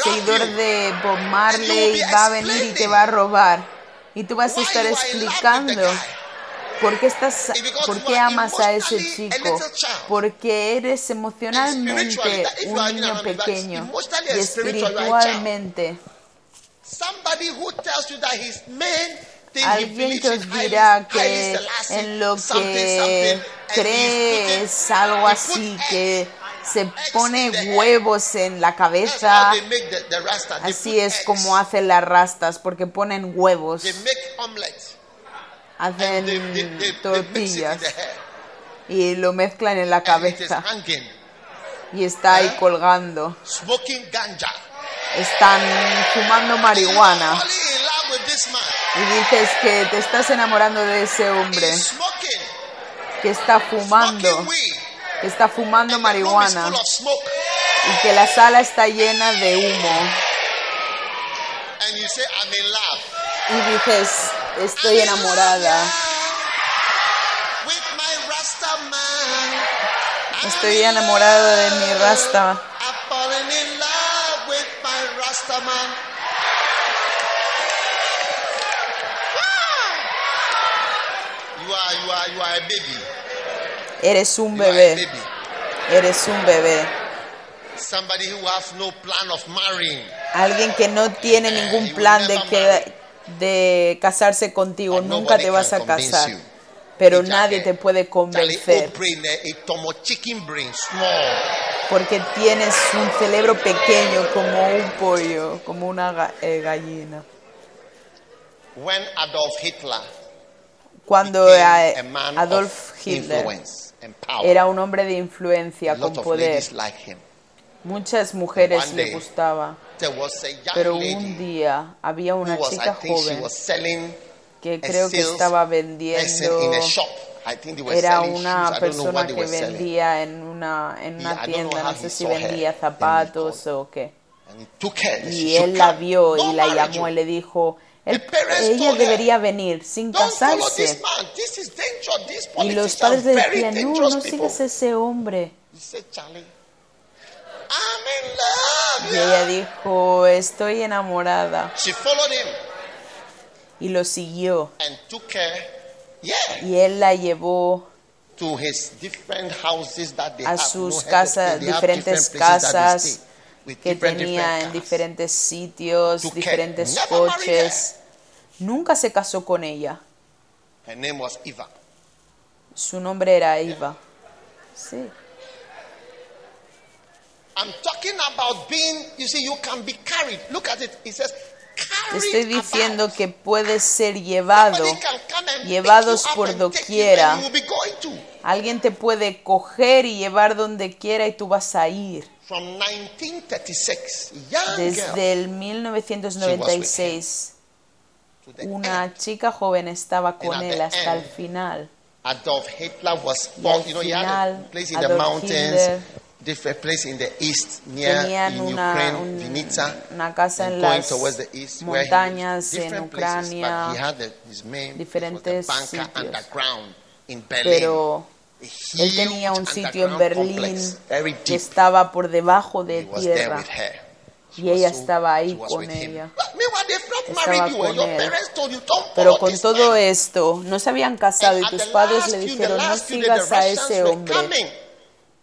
seguidor de Bob Marley va a venir y te va a robar. Y tú vas a estar explicando. Por qué, estás, por qué amas a ese chico. Porque eres emocionalmente un niño pequeño y espiritualmente. Somebody who tells you that his main thing he Alguien que os dirá que en lo que cree es algo así, que se pone huevos en la cabeza. Así es como hacen las rastas, porque ponen huevos, hacen tortillas y lo mezclan en la cabeza. y está ahí ¿Eh? colgando. Están fumando marihuana. y dices que te estás enamorando de ese hombre. Que está fumando, que está fumando marihuana. y que la sala está llena de humo Y dices, estoy enamorada, estoy enamorada de mi rasta, eres un bebé, eres un bebé, Somebody who has no plan of marrying. alguien que no tiene Eh, ningún plan de, que. De casarse contigo, nunca te vas a casar, you. pero nadie te puede convencer eh, porque tienes un cerebro pequeño como un pollo, como una eh, gallina. When Adolf Hitler Cuando eh, Adolf Hitler power, era un hombre de influencia con poder, like. Muchas mujeres le gustaba. Pero un día había una chica joven que creo que estaba vendiendo, in a shop. I think they were era selling una persona que vendía en una, en una tienda, no sé si vendía zapatos o qué. Y él la vio y la llamó y le dijo, parents ella debería venir sin casarse. Y los padres le decían, no, no sigas ese hombre. I'm in love. Y yeah." ella dijo, estoy enamorada. She followed him Y lo siguió. and took her, yeah, Y él la llevó to his different houses that they a have. sus no casas, diferentes casas que different, tenía en diferentes sitios, Took diferentes coches. Nunca se casó con ella. Her name was Eva. Su nombre era Eva. Sí. I'm talking about being, you see, you can be carried. Look at it. It says, Te carried estoy diciendo que puedes ser llevado. Llevados por doquiera. Alguien te puede coger y llevar donde quiera y tú vas a ir. From 1936, young girl, Desde el 1996, to the una chica joven estaba con él hasta el final. Adolf Hitler was born. You know, he had a place in the mountains, different place in the east, near Tenían in una, Ukraine, un- Vinica, una casa and en going las towards the east, where he- montañas en different places, but Ucrania, he had the, his main diferentes was the bunker sitios. underground in Berlin. pero A él huge tenía un sitio en underground Berlín complex, very que deep. estaba por debajo de He was there tierra with her. She Y was ella so- estaba ahí was con with him. ella. But Meanwhile, they've not Estaba married you. and con Your él. parents told you, don't Pero follow con this todo man." esto, no se habían casado y tus padres le dijeron, no sigas a ese hombre.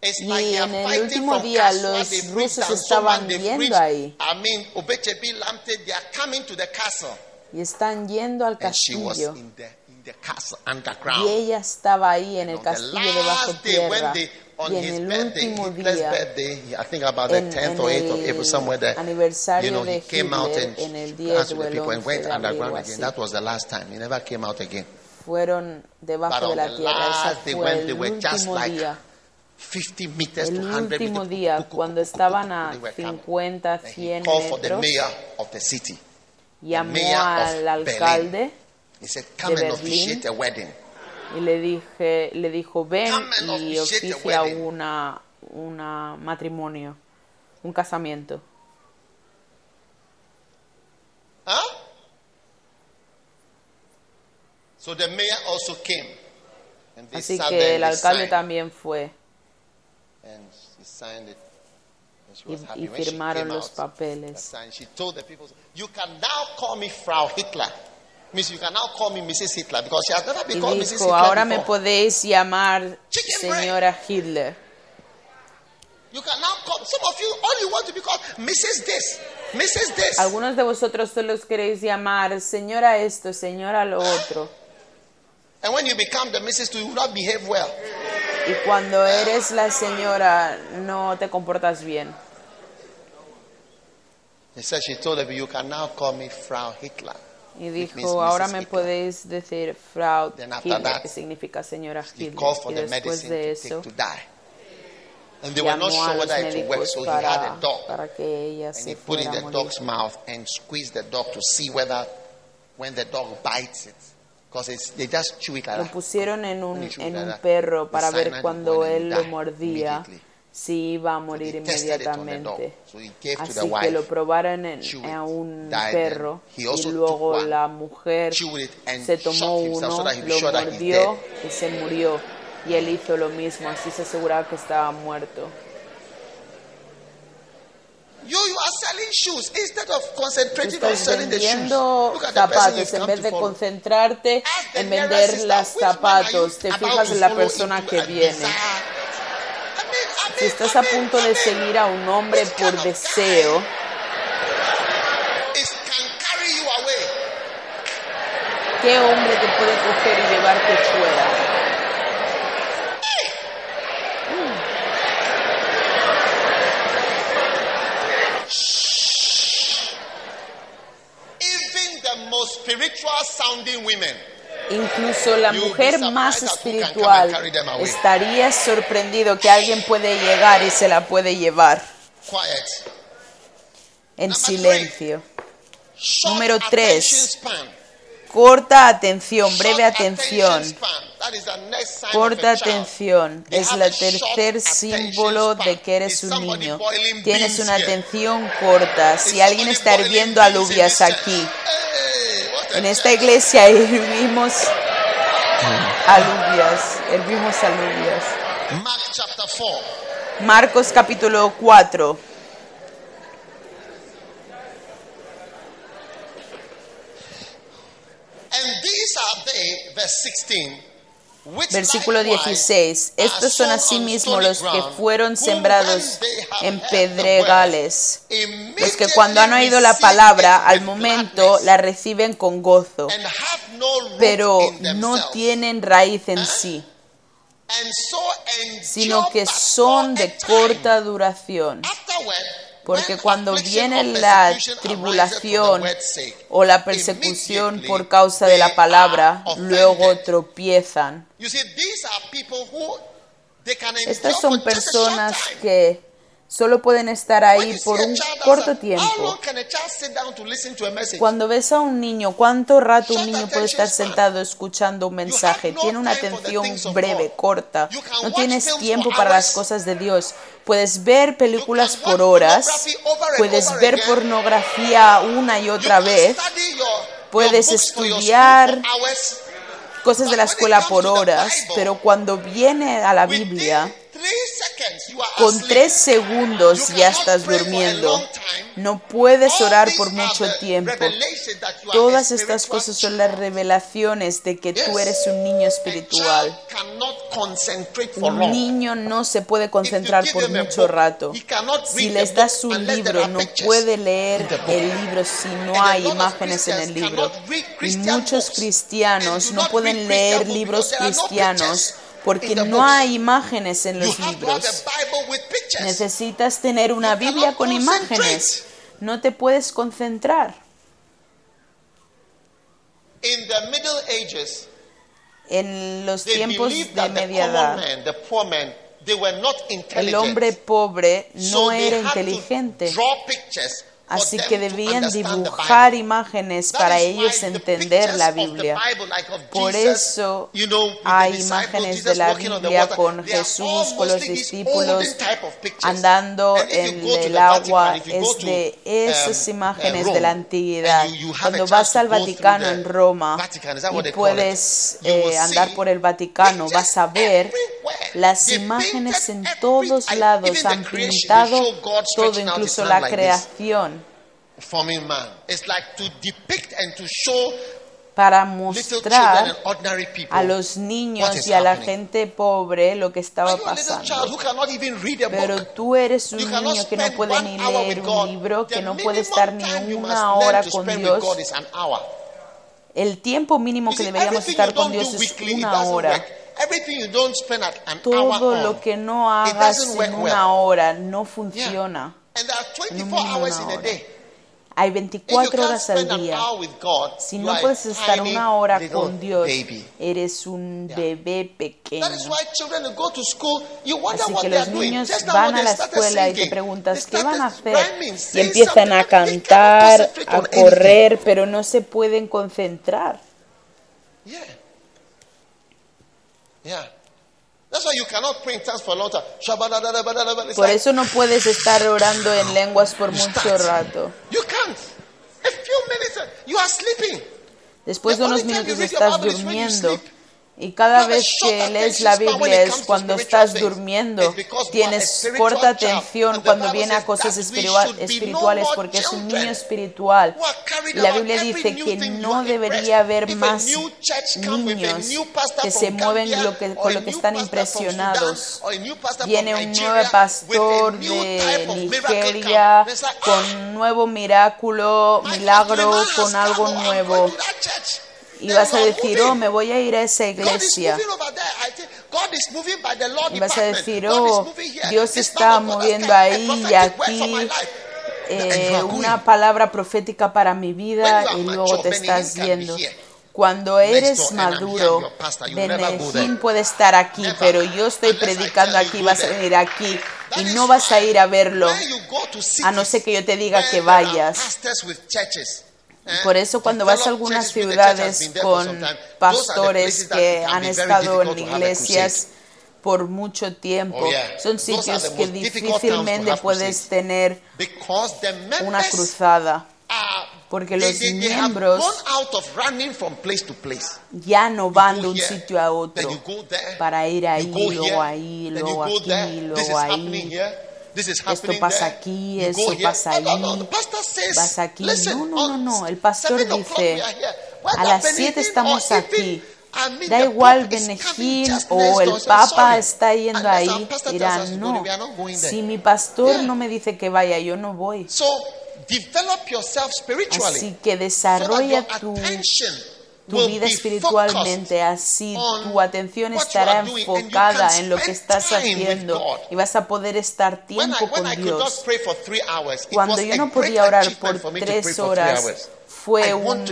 Y en el último día los rusos estaban yendo ahí. I mean, Obechebi Lamte, they are coming to the castle. Y están yendo al castillo. Y ella estaba ahí en el castillo day, when tierra. Y en el último día, en, 10th en or 8th of el aniversario de Hitler, and en el danced 10 with o the el people and 11 went de abril underground o again. así, That was the last time. He never came out again. fueron debajo de la tierra. Ese fue el they were just último like día. 50 meters El to 100 último día, cuando estaban a They were coming. 50, And he 100 called for the metros, llamó al alcalde He said, Come de Berlín. y le dije, le dijo, ven y oficia wedding." una, una matrimonio, un casamiento. Huh? So the mayor also came. And they Así que el alcalde también fue signed it. And she y, was happy. y When she firmaron los out, papeles. signed, she told the people, You can now call me Frau Hitler. Means you can now call me Mrs. Hitler because she has never been called Mrs. dijo, Hitler ahora me podéis llamar señora Hitler. You can now call some of you all you want to be called Mrs. This, Mrs. This. Algunos de vosotros solo os queréis llamar señora esto, señora lo otro. And when you become the Mrs. you will not behave well. Y cuando eres la señora no te comportas bien. He said she told them you can now call me Frau Hitler. Y dijo, ahora me Hitler." podéis decir Frau Hitler, that, que significa señora Hitler. Y después de eso. And they were not sure whether it would work, so he had a dog. And he put it in the dog's mouth and squeezed the dog to see whether when the dog bites it. They just Lo pusieron en un, en un perro para ver cuando él lo mordía. si iba a morir inmediatamente. Así que lo probaron en, a un perro y luego la mujer se tomó uno, lo mordió y se murió. Y él hizo lo mismo, así se aseguraba que estaba muerto. You, you are selling shoes instead of concentrating on Estás selling the shoes. Look at zapatos en vez de concentrarte en vender are zapatos. Te fijas en la persona que viene. Si estás a punto de seguir a un hombre por deseo, guy is can carry you away. ¿qué hombre te puede coger y llevarte fuera? Even the most spiritual sounding women. Incluso la mujer más espiritual estaría sorprendido que alguien puede llegar y se la puede llevar en silencio. Número attention tres. span. Corta atención, breve atención. Corta atención es short tercer símbolo de que eres un niño. Tienes una atención corta. Si alguien está hirviendo alubias aquí, en esta iglesia hervimos alubias, hervimos alubias. Mark chapter 4. Marcos capítulo 4, And these are they, verse 16. Versículo likewise 16. are Estos son asimismo los que fueron sembrados en pedregales, los que cuando han oído la palabra al momento la reciben con gozo, pero no tienen raíz en sí, sino que son de corta duración. Porque cuando viene la tribulación o la persecución por causa de la palabra, luego tropiezan. Estas son personas que solo pueden estar ahí por un corto tiempo. Cuando ves a un niño, ¿cuánto rato un niño puede estar sentado escuchando un mensaje? Tiene una atención breve, corta. No tienes tiempo para las cosas de Dios. Puedes ver películas por horas. Puedes ver pornografía una y otra vez. Puedes estudiar. Cosas de la escuela por horas. Pero cuando viene a la Within con tres segundos ya estás durmiendo. No puedes orar por mucho tiempo. Todas estas cosas son las revelaciones de que tú eres un niño espiritual. Un niño no se puede concentrar por mucho rato. Si les das un libro, no puede leer el libro si no hay imágenes en el libro. Y muchos cristianos no pueden leer libros cristianos porque no hay imágenes en los libros. Necesitas tener una Biblia con imágenes. No te puedes concentrar. En los tiempos de media edad, el hombre pobre no era inteligente Así que debían dibujar imágenes para ellos entender la Biblia. Por eso hay imágenes de la Biblia con Jesús, con los discípulos, andando en el agua. Es de esas imágenes de la antigüedad. Cuando vas al Vaticano en Roma y puedes eh, andar por el Vaticano, vas a ver las imágenes en todos lados han pintado todo, incluso la creación, para mostrar a los niños y a la gente pobre lo que estaba pasando. Pero tú eres un niño que no puede ni leer un libro, que no puede estar ni una hora con Dios. El tiempo mínimo que deberíamos estar con Dios es una hora. Todo lo que no hagas en una hora no funciona. Hay 24 horas al día. Si no puedes estar una hora con Dios, eres un bebé pequeño. Así que los niños van a la escuela y te preguntas qué van a hacer. Y empiezan a cantar, a correr, pero no se pueden concentrar. Yeah. Yeah. That's why you cannot pray in tongues for a long time. Por eso no puedes estar orando en lenguas por mucho rato. You can't. A few minutes, you are sleeping. Después de unos minutos estás durmiendo. Y cada vez que lees la Biblia es cuando estás durmiendo. Tienes corta atención cuando viene a cosas espirituales porque es un niño espiritual. La Biblia dice que no debería haber más niños que se mueven lo con lo que están impresionados. Viene un nuevo pastor de Nigeria con un nuevo milagro, milagro con algo nuevo y vas a decir, oh, me voy a ir a esa iglesia. Y vas a decir, oh, Dios está moviendo ahí y aquí. Eh, una palabra profética para mi vida y luego te estás yendo. Cuando eres maduro, Benegín puede estar aquí, pero yo estoy predicando aquí, vas a venir aquí y no vas a ir a verlo, a no ser que yo te diga que vayas. Por eso cuando vas a algunas ciudades con pastores que han estado en iglesias por mucho tiempo, son sitios que difícilmente puedes tener una cruzada. porque los miembros ya no van de un sitio a otro para ir ahí, luego ahí, luego aquí, luego ahí. This is esto pasa aquí, eso pasa allí, vas aquí. No, no, no, no. El pastor dice, a las 7 estamos aquí. Da igual Benegín o el Papa está yendo ahí. Dirán, no, si mi pastor no me dice que vaya, yo no voy. Así que desarrolla tu tu vida espiritualmente así, tu atención estará enfocada en lo que estás haciendo y vas a poder estar tiempo con Dios. Cuando yo no podía orar por tres horas, fue un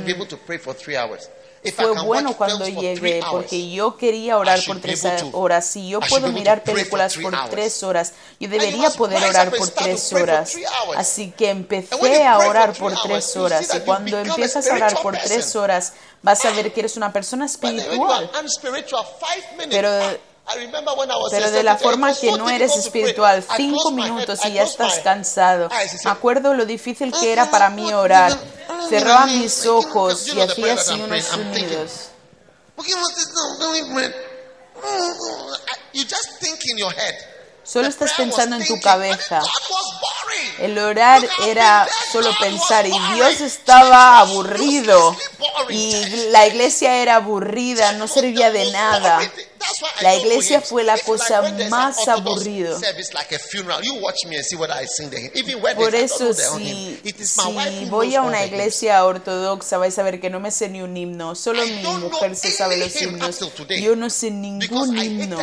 fue bueno cuando llegué porque yo quería orar por tres horas. Si yo puedo mirar películas por tres horas, yo debería poder orar por tres horas. Así que empecé a orar por tres horas. Y cuando empiezas a orar por tres horas, vas a ver que eres una persona espiritual. Pero boring. Dios estaba Church was aburrido uselessly boring. y Church la iglesia era aburrida, no was servía the de most nada. boring thing. That's why I La told iglesia him, fue la it's cosa like when there's an más Orthodox aburrido. Service like a funeral. You watch me and see whether I sing the hymn. Even when Por there's- I don't eso know the hymn. si, It is my wife si who voy a una iglesia ortodoxa vais a ver que no me sé ni un himno, solo mi mujer se sabe los himnos. Yo no sé ningún himno.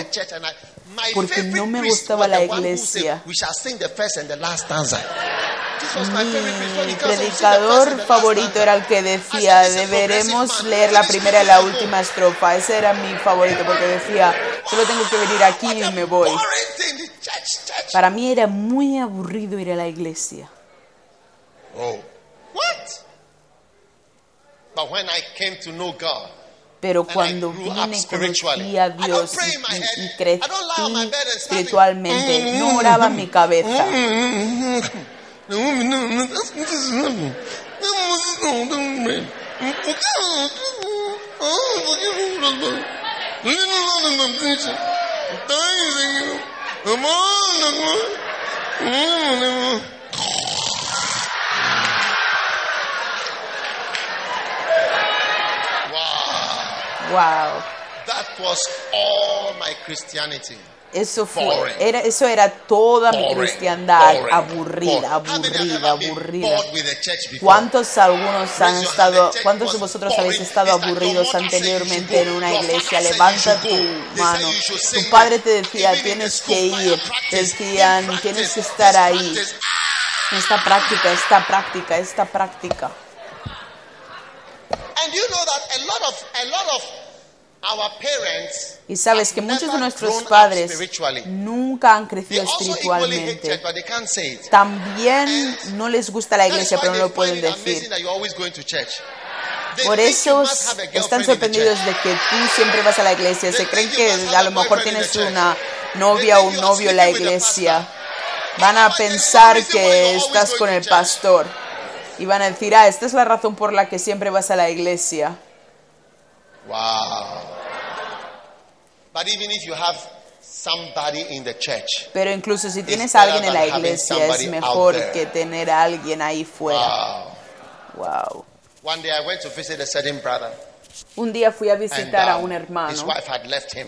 Porque no me gustaba la iglesia. Mi he tells us, "Sing the first predicador favorito stanza." era el que decía, said, "This is a deberemos leer la primera y la beautiful." última estrofa. Ese era mi favorito porque decía, solo tengo que venir aquí y me voy. Para mí era muy aburrido ir a la iglesia. Oh. What? But when I came to know God, Pero cuando vine, conocí a Dios y, y I crecí espiritualmente, no oraba mi cabeza. Wow. That was all my Christianity. Eso fue, era, eso era toda mi Boring, cristiandad, boring, aburrida, aburrida, aburrida. ¿Cuántos algunos han estado, cuántos de vosotros habéis estado aburridos anteriormente en una iglesia? Levanta tu mano. Tu padre te decía, tienes que ir. practice, Decían, tienes que estar ahí. Esta práctica, esta práctica, esta práctica. And you know that a lot of a lot of Y sabes que muchos de nuestros padres nunca han crecido espiritualmente. También no les gusta la iglesia, pero no lo pueden decir. Por eso están sorprendidos de que tú siempre vas a la iglesia. Se creen que a lo mejor tienes una novia o un novio en la iglesia. Van a pensar que estás con el pastor. Y van a decir, ah, esta es la razón por la que siempre vas a la iglesia. Wow. But even if you have somebody in the church, Pero incluso si tienes a alguien en la iglesia, es mejor que tener a alguien ahí fuera. wow. Wow. One day I went to visit a certain brother, Un día fui a and visitar a um, un his hermano wife had left him.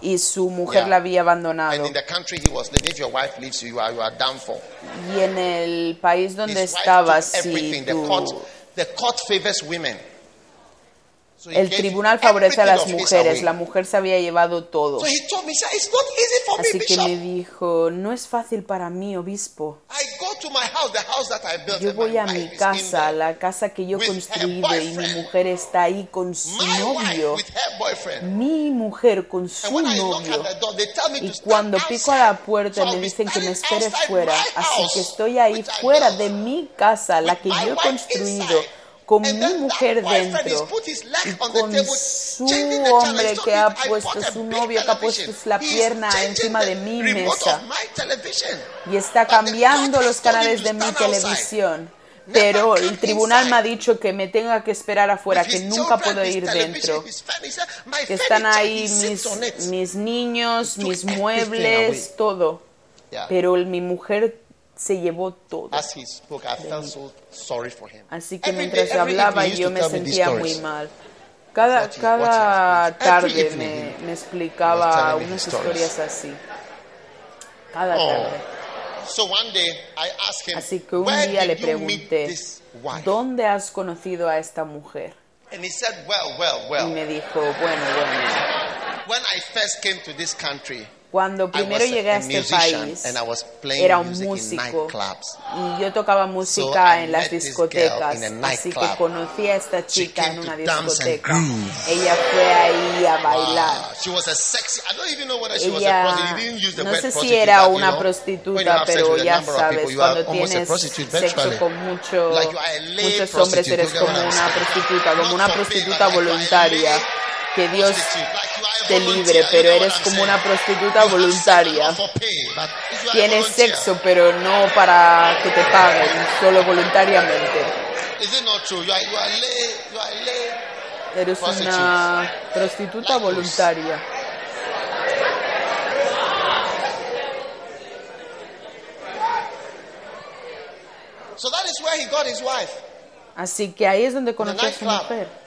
y su mujer Yeah. la había And abandonado. in the country he was living, if your wife leaves you, you are, you are done for. Y en el país donde His took si. The tú- court, the court favors women. El tribunal favorece a las mujeres, la mujer se había llevado todo. Así que me dijo, no es fácil para mí, obispo. Yo voy a mi casa, la casa que yo construido y mi mujer está ahí con su novio. Mi mujer con su novio. Y cuando pico a la puerta me dicen que me espere fuera. Así que estoy ahí fuera de mi casa, la que yo he construido. Con mi mujer dentro. Y con su hombre que ha puesto, su novio que ha puesto la pierna encima de mi mesa. y está cambiando los canales de mi televisión. Pero el tribunal me ha dicho que me tenga que esperar afuera, que nunca puedo ir dentro. Que están ahí mis, mis niños, mis muebles, todo. Pero mi mujer se llevó todo. As he spoke, I felt so sorry for him. Así que Every mientras day, hablaba yo me sentía muy mal. Cada, he- cada tarde me, me explicaba unas historias así. Cada Oh. tarde. So one day I asked him, Así que un Where día le pregunté? ¿dónde has conocido a esta mujer? And he said, Well, well, Y well. me dijo, bueno, bueno. When I first came to this country, Cuando I primero llegué a a este país, and I was playing era un músico y yo tocaba So música I en las discotecas, así que conocí a esta chica en una discoteca. Ella fue ahí a bailar. Wow. She was a sexy. I don't even know whether she was a Ella, no sé si era you una know, prostituta, pero ya sabes, cuando tienes sexo con mucho, Like muchos hombres, eres como una prostituta, como una prostituta voluntaria que Dios te libre, pero eres como una prostituta voluntaria. Tienes sexo, pero no para que te paguen, solo voluntariamente. Eres una prostituta voluntaria. Así que ahí es donde conoces a su mujer.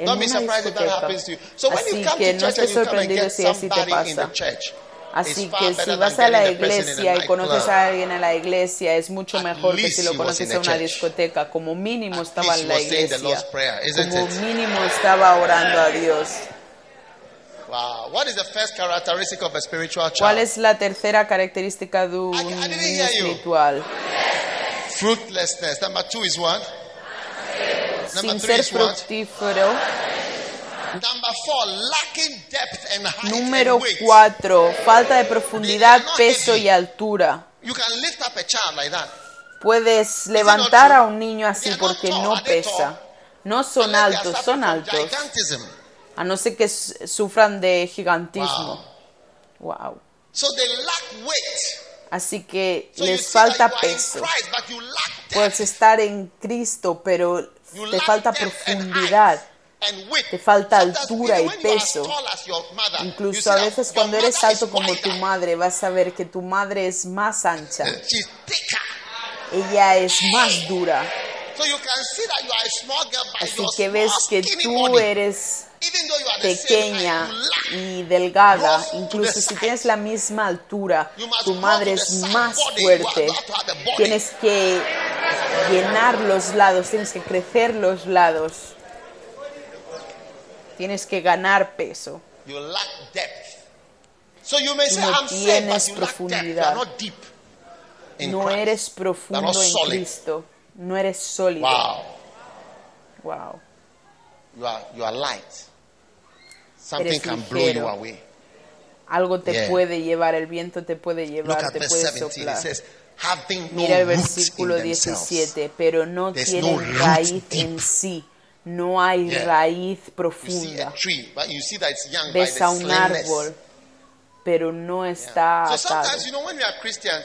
En Don't be surprised if that happens to you. So when Así you come que to no church and you come and get si somebody in the church, Así que si vas a la iglesia a y conoces nightclub. a alguien en la iglesia, es mucho mejor que si lo conoces the una discoteca. Como mínimo estaba en la iglesia. Como it? mínimo estaba orando a Dios. Wow. What is the first characteristic of a spiritual child? ¿Cuál es la tercera característica de un niño espiritual? Fruitlessness. Number two is what? Sin ser fructífero. Número and weight. cuatro, falta de profundidad, peso y altura. Puedes levantar a un niño así porque no pesa. No son altos, son altos. A no ser que sufran de gigantismo. Wow. Wow. So they lack weight. Así que les falta peso. Puedes estar en Cristo, pero te falta profundidad. Te falta altura y peso. Incluso a veces cuando eres alto como tu madre, vas a ver que tu madre es más ancha. Ella es más dura. So you can see that you are a small girl by Así que ves que tú eres Even though you are the same height, pequeña y delgada, incluso si tienes la misma altura, tu madre es más fuerte. Tienes que llenar los lados, tienes que crecer los lados. Tienes que ganar peso. No tienes profundidad. No eres profundo en. Cristo. No eres sólido. Wow. Wow. You are, you are light. Something can blow you away. Algo te Yeah. puede llevar, el viento te puede Look llevar, at te puede 17. It soplar. says, no Mira el versículo themselves. 17, pero no There's tienen no raíz en sí. No hay Yeah. raíz profunda. tree, Ves a un árbol, pero no Yeah. está So atado. sometimes, you know, when we are Christians,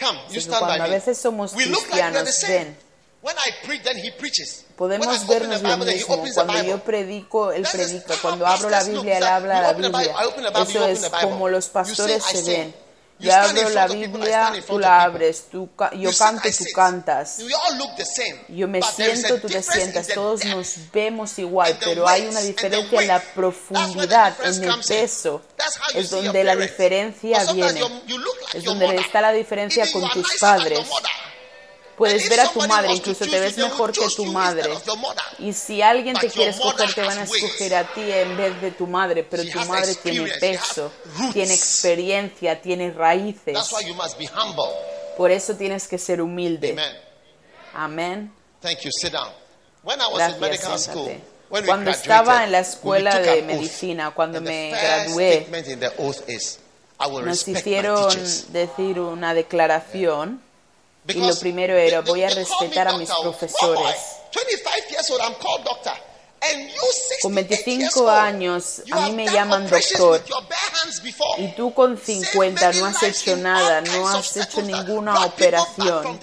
come, you stand cuando a by me. veces somos the cristianos, ven, When I preach, then he preaches. When I podemos vernos lo mismo. Cuando yo predico, él predica. Cuando abro la. Biblia, él habla la Biblia. Eso es como los pastores se ven. Yo abro la Biblia, tú la abres, tú yo canto, tú cantas. Yo me siento, tú te sientas, todos nos vemos igual, pero hay una diferencia en la profundidad, en el peso. Es donde la diferencia viene. Es donde está la diferencia con tus padres. Puedes ver a tu madre, incluso te ves mejor que tu madre. Y si alguien te quiere escoger, te van a escoger a ti en vez de tu madre, pero tu madre tiene peso, tiene experiencia, tiene raíces. That's why you must be humble. Por eso tienes que ser humilde. Amen. Amén. Thank you. Sit down. When I was in medical Gracias, school, siéntate. when we Cuando estaba en la escuela de medicina, cuando me gradué, nos hicieron decir una declaración y lo primero era, voy a respetar a mis profesores. Boy, 25 years old, I'm called doctor. And you 68 Con years 25 old, años, a mí me llaman doctor. Y tú con Saved 50 many no has hecho nada, no has hecho ninguna operación.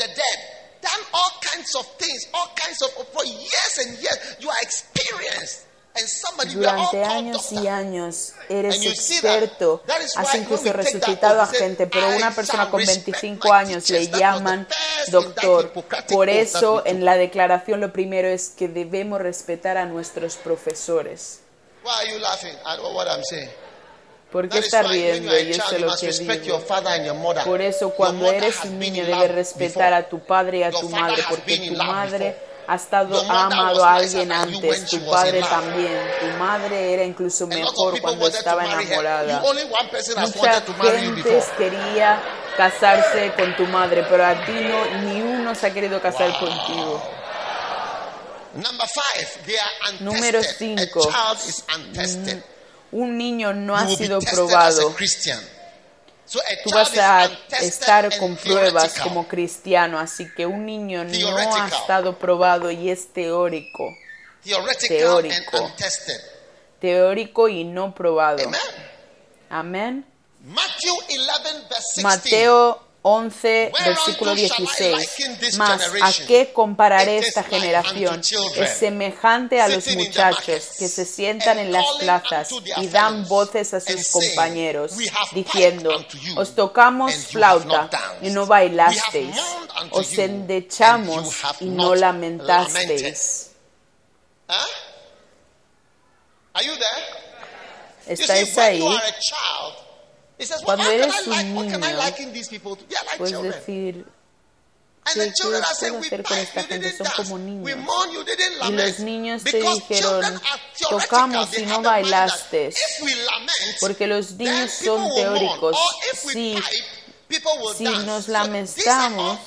done all kinds of things, all kinds of for years and years. You are experienced, Durante años y años eres experto, has incluso resucitado a gente, pero "I una persona con respect 25 my años le teachers." That was the llaman doctor. Por eso en la declaración lo primero es que debemos respetar a nuestros profesores. Why are you laughing at what I'm saying? ¿Por qué That is está why when riendo? child, sé you lo que digo. Por eso cuando eres un niño debes respetar a tu padre y a tu madre porque tu madre. Ha estado ha amado a alguien antes, tu padre también, tu madre era incluso mejor cuando estaba enamorada. Mucha gente quería casarse con tu madre, pero a ti no, ni uno se ha querido casar Wow. contigo. Number five, they are untested. Número A cinco. child is untested. Un niño no ha sido probado. a Christian. So a Tú vas a estar con pruebas como cristiano, así que un niño no ha estado probado y es teórico, teórico. teórico y no probado. Amen. Amén. Matthew 11, verse 16. Mateo 11, versículo 16. Mas, ¿a qué compararé esta generación? Es semejante a los muchachos que se sientan en las plazas y dan voces a sus compañeros, diciendo, os tocamos flauta y no bailasteis, os endechamos y no lamentasteis. ¿Estáis ahí? Cuando eres un niño, like puedes children. decir, ¿qué puedo hacer con esta gente? Son como niños. Y los niños te dijeron, tocamos y no bailaste. Porque los niños son teóricos. Si, si nos lamentamos,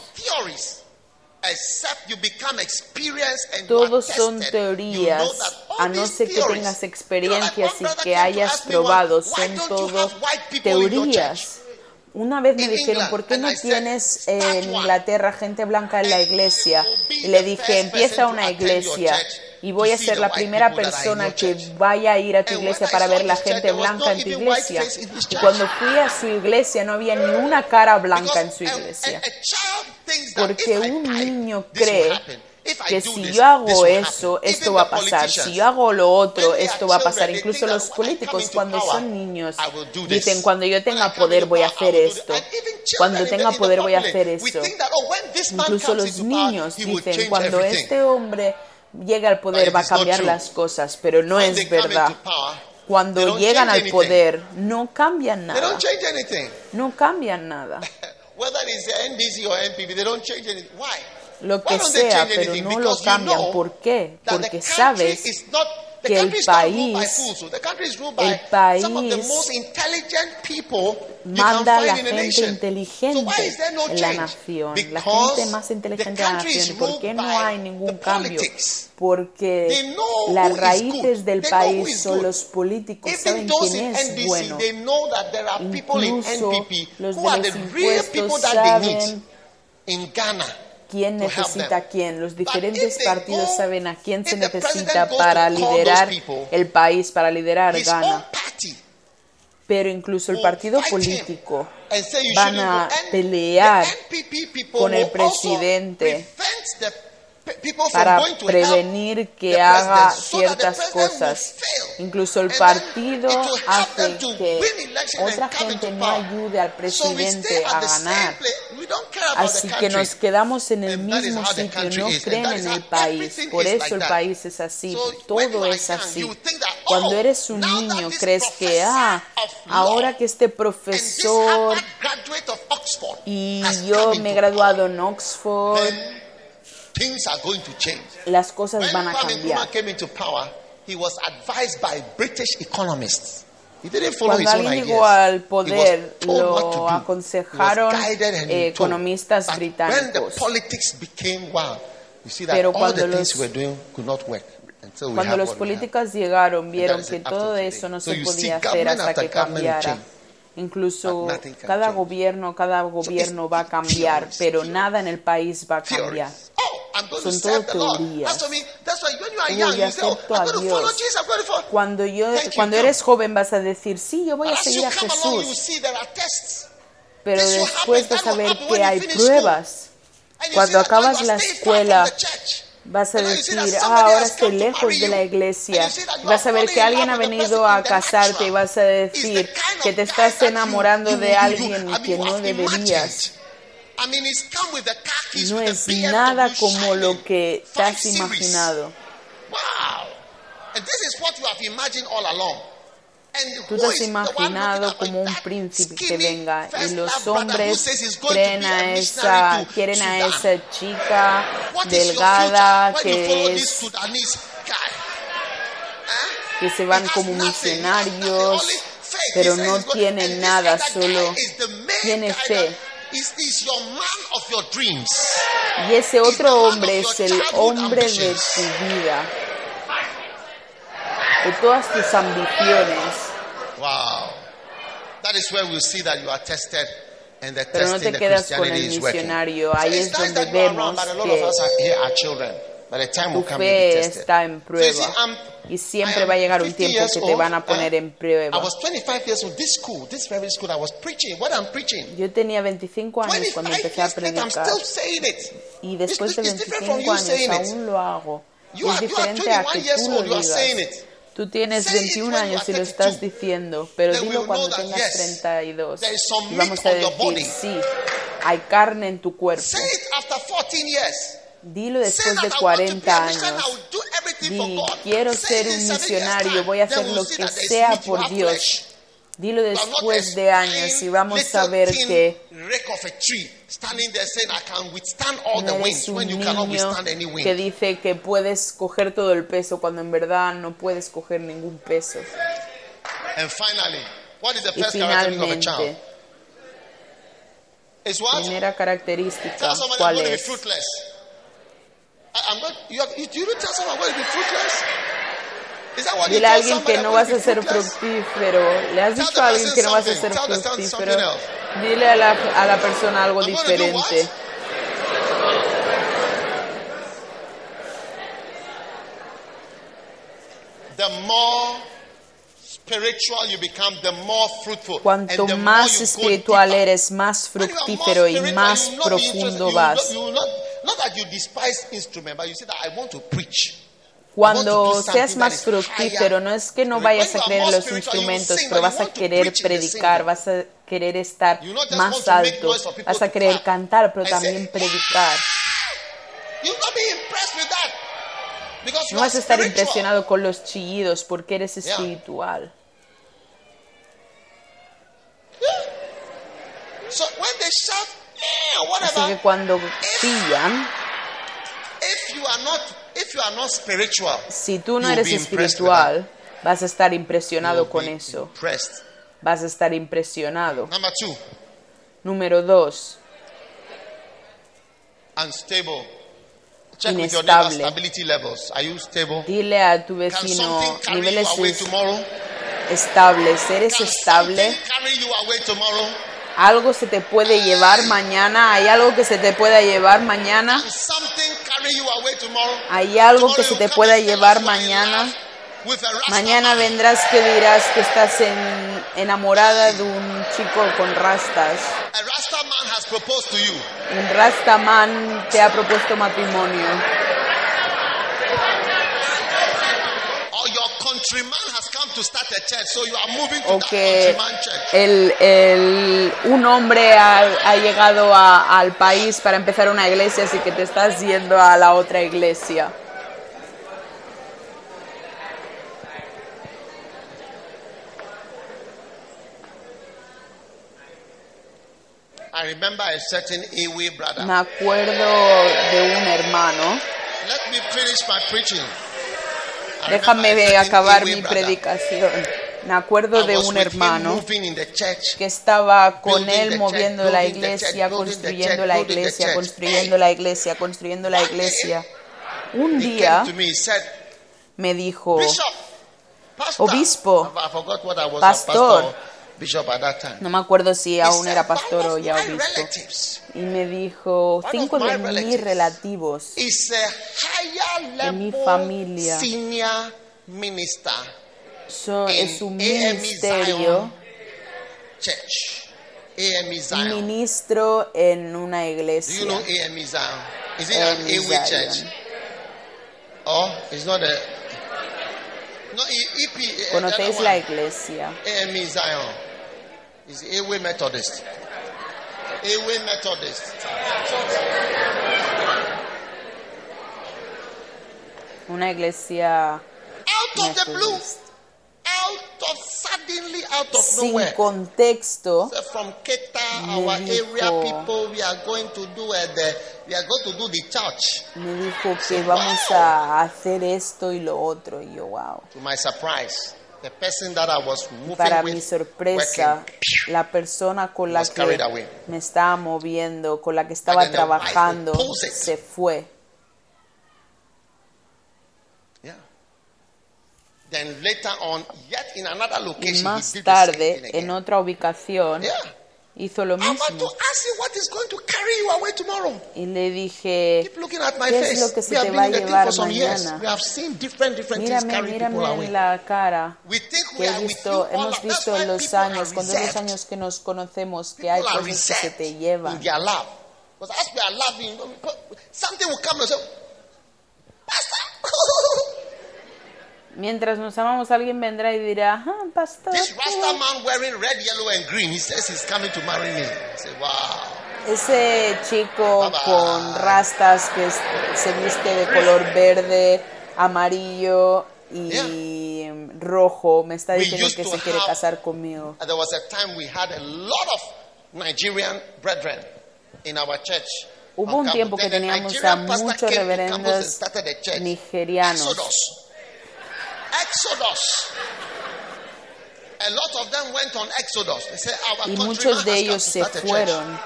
todos son teorías, a no ser que tengas experiencias y que hayas probado, son todo teorías. Una vez me dijeron, ¿por qué no tienes en Inglaterra gente blanca en la iglesia? Y le dije, empieza una iglesia y voy a ser la primera persona que vaya a ir a tu iglesia para ver la gente blanca en tu iglesia. Y cuando fui a su iglesia no había ni una cara blanca en su iglesia. Porque un niño cree que si yo hago eso, esto va a pasar. Si yo hago lo otro, esto va a pasar. Incluso los políticos cuando son niños dicen, cuando yo tenga poder voy a hacer esto. Cuando tenga poder voy a hacer esto. Incluso los niños dicen, cuando este hombre llega al poder va a cambiar las cosas, pero no es verdad. Cuando llegan al poder no cambian nada. No cambian nada. Whether it's uh, NDC or NPP, they don't change anything. Why? Lo que Why don't sea, they change pero anything? no Because lo cambian. You know ¿Por qué? Porque sabes que el país, el país manda a la gente inteligente en la nación, la gente más inteligente en la nación. ¿Por qué no hay ningún cambio? Porque las raíces del país son los políticos, saben quién es bueno. Incluso los de los impuestos saben en Ghana quién necesita a quién. Los diferentes partidos saben a quién se necesita para liderar el país, para liderar Ghana. Pero incluso el partido político van a pelear con el presidente para prevenir que haga ciertas cosas. Incluso el partido hace que otra gente no ayude al presidente a ganar. Así que nos quedamos en el mismo sitio, no creen en el país. Por eso el país es así, todo es así. Cuando eres un niño, crees que, ah, ahora que este profesor y yo me he graduado en Oxford, las cosas van a cambiar. Cuando alguien llegó al poder, lo aconsejaron eh, economistas británicos. Pero cuando los, cuando llegaron, vieron que todo eso no se podía hacer hasta que cambiara. Incluso cada gobierno, cada gobierno va a cambiar, pero nada en el país va a cambiar. Son todo teorías. Uy, yo acepto a Dios. Cuando, yo, cuando eres joven vas a decir, sí, yo voy a seguir a Jesús. Pero después de saber que hay pruebas, cuando acabas la escuela, Vas a decir, ah, ahora estoy lejos de la iglesia. Vas a ver que alguien ha venido a casarte y vas a decir que te estás enamorando de alguien que no deberías. No es nada como lo que te has imaginado. Wow. And this is what you have imagined all along. Tú te has imaginado como un príncipe que venga y los hombres creen a esa, quieren a esa chica delgada que es que se van como misionarios, pero no tienen nada, solo tiene fe. Y ese otro hombre es el hombre de tu vida de todas tus ambiciones. Wow. That is where we'll see that you are tested and the Pero no te quedas con el misionario. Ahí es donde vemos que tu fe está en prueba. Y siempre va a llegar un tiempo que te van a poner en prueba. Yo tenía 25 años cuando empecé a predicar. Y después de 25 años aún lo hago. Es diferente a que tú lo digas cuando know that, tengas yes, 32. there is some Y vamos meat a on your body. decir, sí, hay carne en tu cuerpo. Say it after 14 years. Dilo después de I want to be 40 a missionary, años. Di, quiero ser un misionario, voy a hacer lo que sea por Dios. Dilo después a de años y vamos a ver que standing there saying, I can withstand all the winds when you cannot withstand any wind. que dice que puedes coger todo el peso cuando en verdad no puedes coger ningún peso. And finally, what is the Y first characteristic of a child? It's what? primera característica, Tell somebody I'm ¿cuál going to be es? fruitless. I, I'm going, you, have, you, do you tell someone I'm going to be fruitless? Is that what you Dile a alguien que no vas a ser fruitless? fructífero. Le has dicho a alguien que no vas a ser fructífero. Dile a la, a la persona algo diferente. The more spiritual you become, the more fruitful. Cuanto más espiritual eres, más fructífero y más profundo vas. Cuando seas más fructífero, no es que no vayas a creer en los instrumentos, pero vas a querer predicar, vas a querer estar más alto, vas a querer cantar, pero también predicar. Because you No vas a estar impresionado con los chillidos porque eres espiritual. Así que cuando chillan, if you are not spiritual, si tú no eres espiritual, vas a estar impresionado con be eso. Impressed. Vas a estar impresionado. Number two, Número dos, unstable. Check with your Inestable. levels. Are you stable? dile a tu vecino something carry you niveles away es- tomorrow? estables. ¿Eres estable? ¿Algo se te puede llevar mañana? ¿Hay algo que se te pueda llevar mañana? ¿Hay algo que se te pueda llevar mañana? Mañana vendrás que dirás que estás en- enamorada de un chico con rastas. A Rasta man has proposed to you. Un rastaman te ha propuesto matrimonio. Or your countryman has come to start a church, so you are moving to O que el, el- un hombre ha, ha llegado a- al país para empezar una iglesia, así que te estás yendo a la otra iglesia. I remember a certain brother. Me acuerdo de un hermano. Let me finish my preaching. Déjame acabar mi predicación. Me acuerdo de un hermano que estaba con él moviendo la iglesia, construyendo la iglesia, construyendo la iglesia, construyendo la iglesia. Un día me, dijo. Obispo, pastor. Bishop at that time. no me acuerdo si aún era pastor "One o ya obispo, y me dijo, cinco de mis relativos higher mi familia. son, in es un AME ministerio, Zion. ministro en una Do you iglesia. know AME Zion? Is it an AWE church? Oh, it's not a. No, E- EP. eh, ¿Conocéis la iglesia? AME Zion. It's AWE Methodist. AWE Methodist. Una iglesia Out of the blue. Out of suddenly out of sin nowhere. contexto. So From Keta, our dijo- area people, we are going to do uh, the, we are going to do the church. Me dijo que vamos a hacer esto y lo otro. Y yo, wow. To my surprise, the person that I was moving Para with, mi sorpresa, working, la persona con la que me estaba moviendo, con la que estaba trabajando, se fue. yeah. Then later on, yet in another Y location, más tarde, en otra ubicación, Yeah. Hizo lo mismo. ask you what is going to carry you away tomorrow. Y le dije, ¿qué face. es lo que se we have te va a llevar mañana? Mírame, mírame en la cara. Que we he visto, hemos visto en los años, con todos los años que nos conocemos, que hay cosas que se te llevan. Because as we are loving, something will come and say, Pastor, Mientras nos amamos, alguien vendrá y dirá, ah, pastor, this tú". Rasta man wearing red, yellow, and green, he says he's coming to marry me. I say, wow. Ese chico con rastas que es- se viste de color verde, amarillo y rojo me está diciendo que se quiere have- casar conmigo. There was a time we had a lot of Nigerian brethren in our church. Hubo un tiempo que teníamos a muchos reverendos nigerianos. Y muchos de ellos se to start a church." fueron,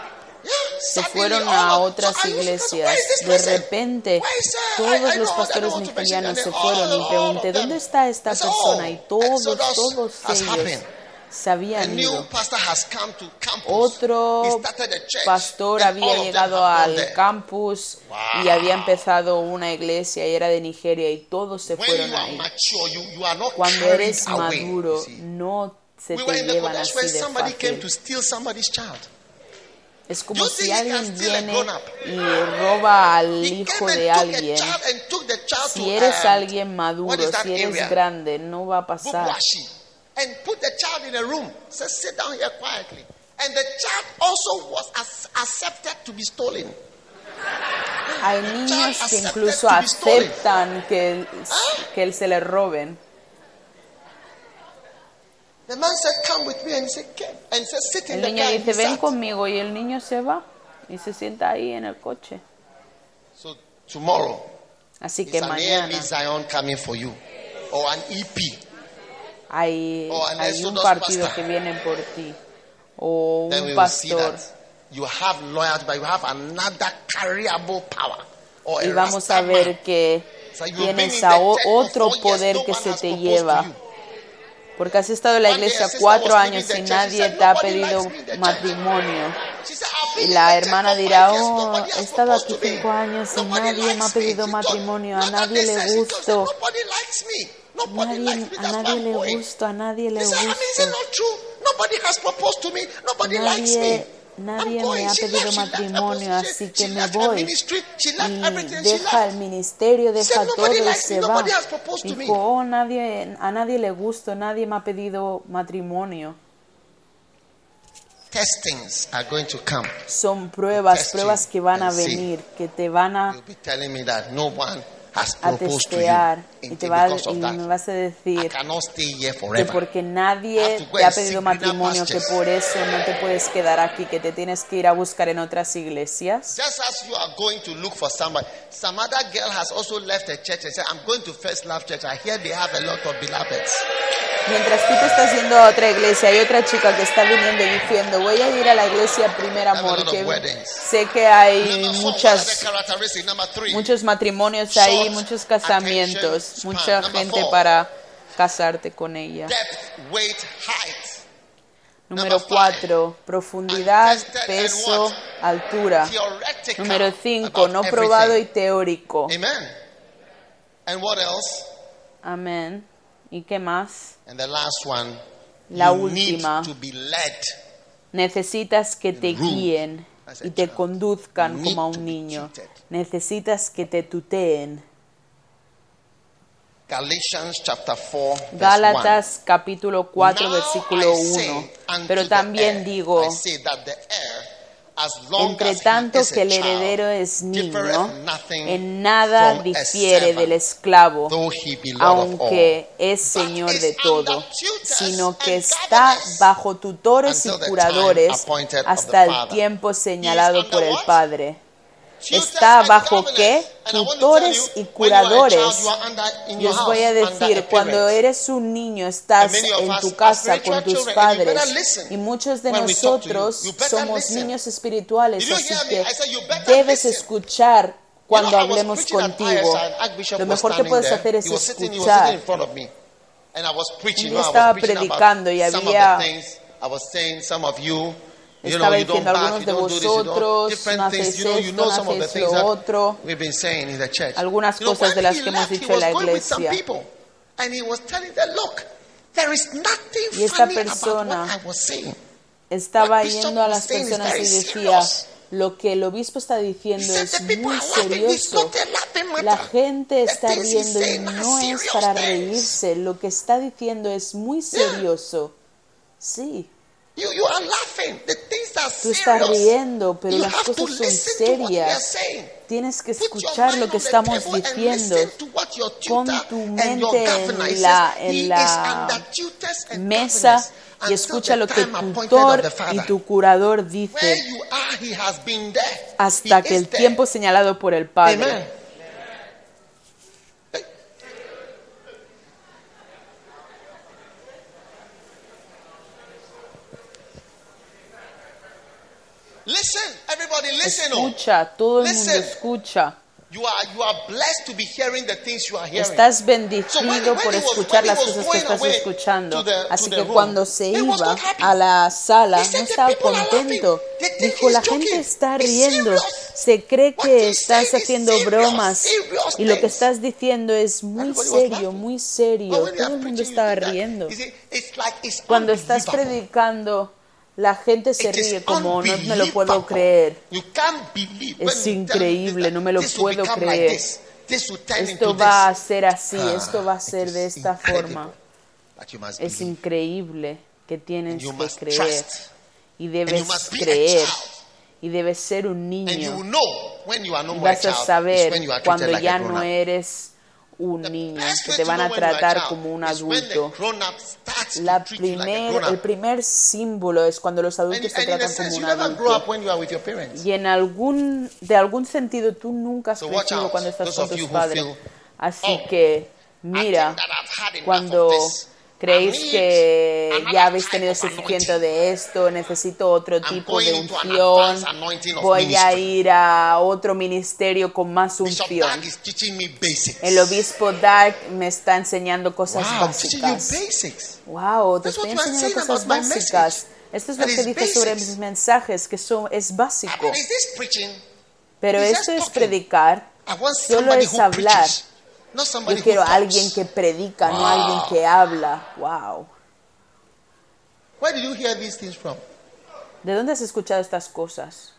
se fueron a of- otras iglesias. "Where is this De repente, todos los pastores nigerianos se fueron y of pregunté. ¿dónde está esta said, persona? "Oh, Y todos, todos ellos. Se habían new ido. pastor has come to campus. He Otro pastor había llegado al campus y había empezado una iglesia y era de Nigeria y todos se fueron ahí. Cuando eres maduro, no se te llevan así de somebody came to fácil. steal somebody's child. Es como si alguien viene y roba al hijo de alguien. Si eres alguien maduro, si eres grande, no va a pasar. And put the child in a room. Say, sit down here quietly. And the child also was as, accepted to be stolen. Hay niños que incluso aceptan que, él- que él se le roben. The man said, Come with me. And he said, "Come." And he said, Sit in El the niño car. And he dice, ven conmigo y el niño se va y se sienta ahí en el coche. So tomorrow Así que an mañana coming for you. Or an EP. Hay, Oh, hay un partido que viene por ti o un pastor that you have loyalty, but you have another carryable power. Or y vamos a ver que tienes a otro poder que se te lleva. Porque has estado en la iglesia cuatro años y nadie te ha "Nobody pedido likes me in the church." matrimonio. She said, "I've been Y la hermana dirá, oh, he estado aquí cinco años y nadie me ha pedido me." matrimonio, a nadie le She nadie, a nadie le gusto, a nadie le gusto. Nadie, nadie me ha pedido matrimonio, position. así que me voy. Y deja el ministerio, deja todo "Nobody y se va. Dijo, oh, nadie, a nadie le gusto, nadie me ha pedido matrimonio. Testings are going to come. Son pruebas, pruebas que van a venir, que te van a, a testear. Y, te va, y me vas a decir que porque nadie go te ha pedido matrimonio, que por eso no te puedes quedar aquí, que te tienes que ir a buscar en otras iglesias. Just as you are going to look for somebody, some other girl has also left a church and said, I'm going to First Love Church. I hear they have a lot of beloveds. Mientras tú te estás yendo a otra iglesia, hay otra chica que está viniendo y diciendo, voy a ir a la iglesia Primer Amor, que sé que hay muchas, muchos matrimonios ahí, muchos casamientos, mucha gente para casarte con ella. Número Number five. 4, profundidad, peso, altura. Número 5, about no probado y teórico. Amen. And what else? Amén. ¿Y qué más? And the last one, La última. Necesitas que te guíen y te conduzcan como a un niño. Necesitas que te tuteen. Galatians chapter 4, verse 1. Gálatas capítulo 4 Now versículo I say 1. unto Pero también digo, entre tanto que el heredero es niño, en nada difiere del esclavo, aunque es señor de todo, sino que está bajo tutores y curadores hasta el tiempo señalado por el? Padre. Está bajo qué? Tutores y curadores. child, you are under- in Y your os voy a decir, cuando eres un niño estás en tu casa con tus padres. y muchos de nosotros somos niños espirituales, así que debes escuchar cuando hablemos contigo. Lo mejor que puedes hacer es escuchar. Un día I estaba predicando y some of había- Estaba diciendo, algunos de vosotros no hacéis esto, no hacéis lo otro. we've been saying in the church. Algunas cosas de las que hemos dicho en la iglesia. people, and he was telling them, look, there is nothing Y esta persona. Estaba yendo a las personas y decía, lo que el obispo está diciendo es muy serioso. La gente está riendo y no es para reírse. Lo que está diciendo es muy serioso. Sí, You, you are laughing. The things are Tú estás serious. riendo, pero you las have to cosas son listen to what we are serias. Tienes que escuchar lo que estamos table and diciendo. Pon tutor tu and your mente en la, en la mesa y until escucha the lo que time appointed tutor y Father. tu curador dice hasta que el tiempo señalado por el Padre. Listen, everybody, listen. oh. Escucha, todo el mundo escucha. You are you are blessed to be hearing the things you are hearing. Estás bendecido por escuchar las cosas que estás escuchando. Así que cuando se iba a la sala, no "The estaba contento. Dijo, la gente está riendo. Se cree que estás haciendo bromas. Y lo que estás diciendo es muy serio, muy serio. Todo el mundo estaba riendo. Cuando estás predicando, la gente se ríe como no me lo puedo creer. Es increíble, no me lo puedo creer. turn Esto va a ser así, Ah, esto va a ser de esta forma. Es increíble que tienes que creer y debes creer y debes ser un niño. Y vas a saber cuando ya no eres un niño, que te van a tratar como un adulto. La primer, el primer símbolo es cuando los adultos te tratan como un adulto. Y en algún, de algún sentido tú nunca has crecido cuando estás con tus padres. Así "Oh, que mira, cuando. Creéis que ya habéis tenido suficiente de esto, necesito otro I'm tipo de unción, voy a ir a otro ministerio con más unción. El obispo Dark me está enseñando cosas básicas. Wow, te estoy enseñando cosas básicas. Esto es lo que dice sobre mis mensajes, que son, es básico. Pero esto es predicar. Solo es hablar. Yo quiero a alguien que predica, no alguien que habla. Wow. Where did you hear these things from? ¿De dónde has escuchado estas cosas?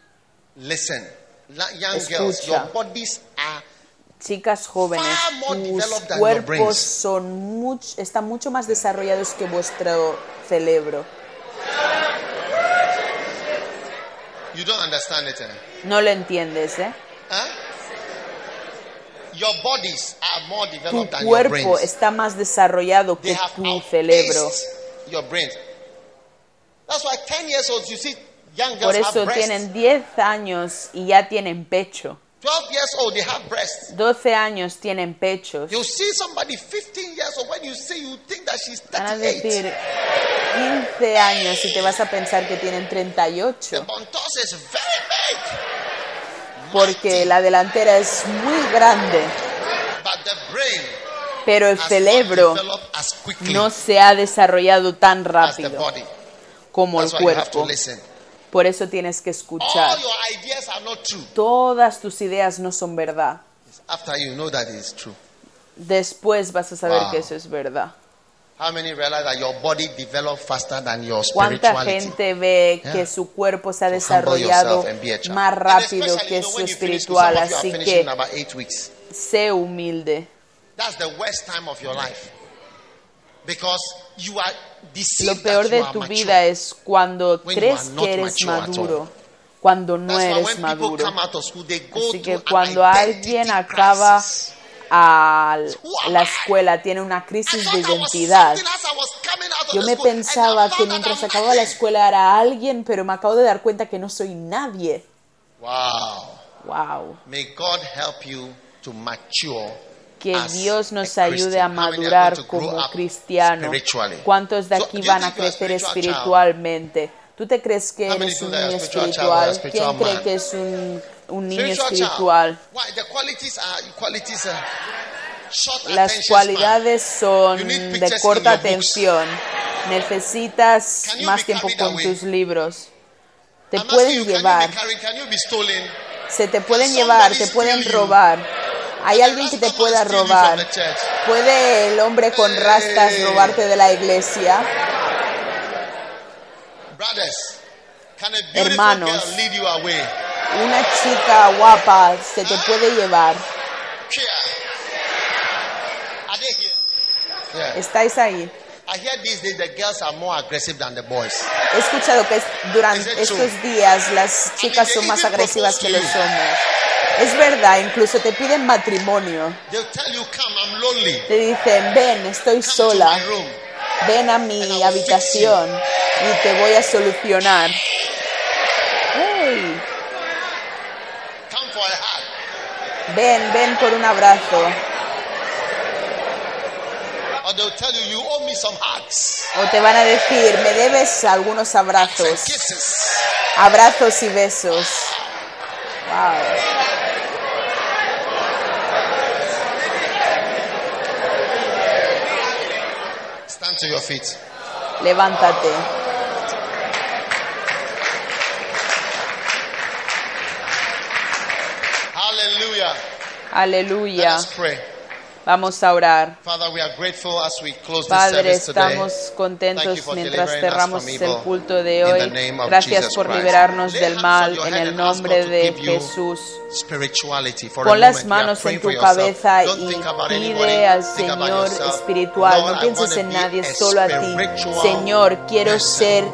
Listen, young girls, Escucha. your bodies are Chicas jóvenes, tus cuerpos son much- están mucho más desarrollados que vuestro cerebro. You don't understand it, eh? No lo entiendes, ¿eh? Huh? Your bodies are more Tu developed than your cuerpo brains. está más desarrollado They que have tu cerebro. outpaced your brains. That's why 10 years old, you see young Por eso have breasts. tienen 10 años y ya tienen pecho. 12 years old, they have breasts. 12 años tienen pechos. You see somebody 15 years old, when you see, you think that she's Van a 38. decir 15 años y te vas a pensar que tienen The 38. bontos is very big. Porque la delantera es muy grande, pero el cerebro no se ha desarrollado tan rápido como el cuerpo. Por eso tienes que escuchar. Todas tus ideas no son verdad. After you know that it's true. Después vas a saber que eso es verdad. How many realize that your body develops faster than your ¿Cuánta spirituality? gente ve Yeah. que su cuerpo se ha So desarrollado yourself and be a child. más rápido que su espiritual? Así que sé humilde. That's the worst time of your life. Because you are Lo deceived peor de you are tu mature. vida es cuando When you crees are not que eres maduro, cuando no eres when people maduro. come out of school, they go Así que cuando an alguien acaba crisis. A la escuela, tiene una crisis de identidad. Yo me pensaba que mientras acababa la escuela era alguien, pero me acabo de dar cuenta que no soy nadie. Wow. Wow. May God help you to mature. Que Dios nos ayude a madurar como up cristiano. spiritually? ¿Cuántos de aquí van a crecer espiritualmente? ¿Tú te crees que eres un espiritual? spiritual ¿Quién cree que es un, un niño Spiritual espiritual? Las cualidades son de corta atención. Necesitas más tiempo con tus libros. Te pueden llevar, se te pueden llevar, te pueden robar. Hay alguien que te pueda robar. ¿Puede el hombre con rastas robarte de la iglesia? Hermanos. Una chica guapa se te puede llevar. Estáis ahí. He escuchado que durante estos días las chicas son más agresivas que los hombres. Es verdad, incluso te piden matrimonio. Te dicen, ven, estoy sola. Ven a mi habitación y te voy a solucionar. Ven, ven por un abrazo. O te van a decir, me debes algunos abrazos. Abrazos y besos. Wow. Stand to your feet. Levántate. Aleluya. Vamos a orar. Padre, estamos contentos mientras cerramos el culto de hoy. Gracias por liberarnos del mal en el nombre de Jesús. Pon las manos en tu cabeza y pide al Señor espiritual. No pienses en nadie, solo a ti. Señor, quiero ser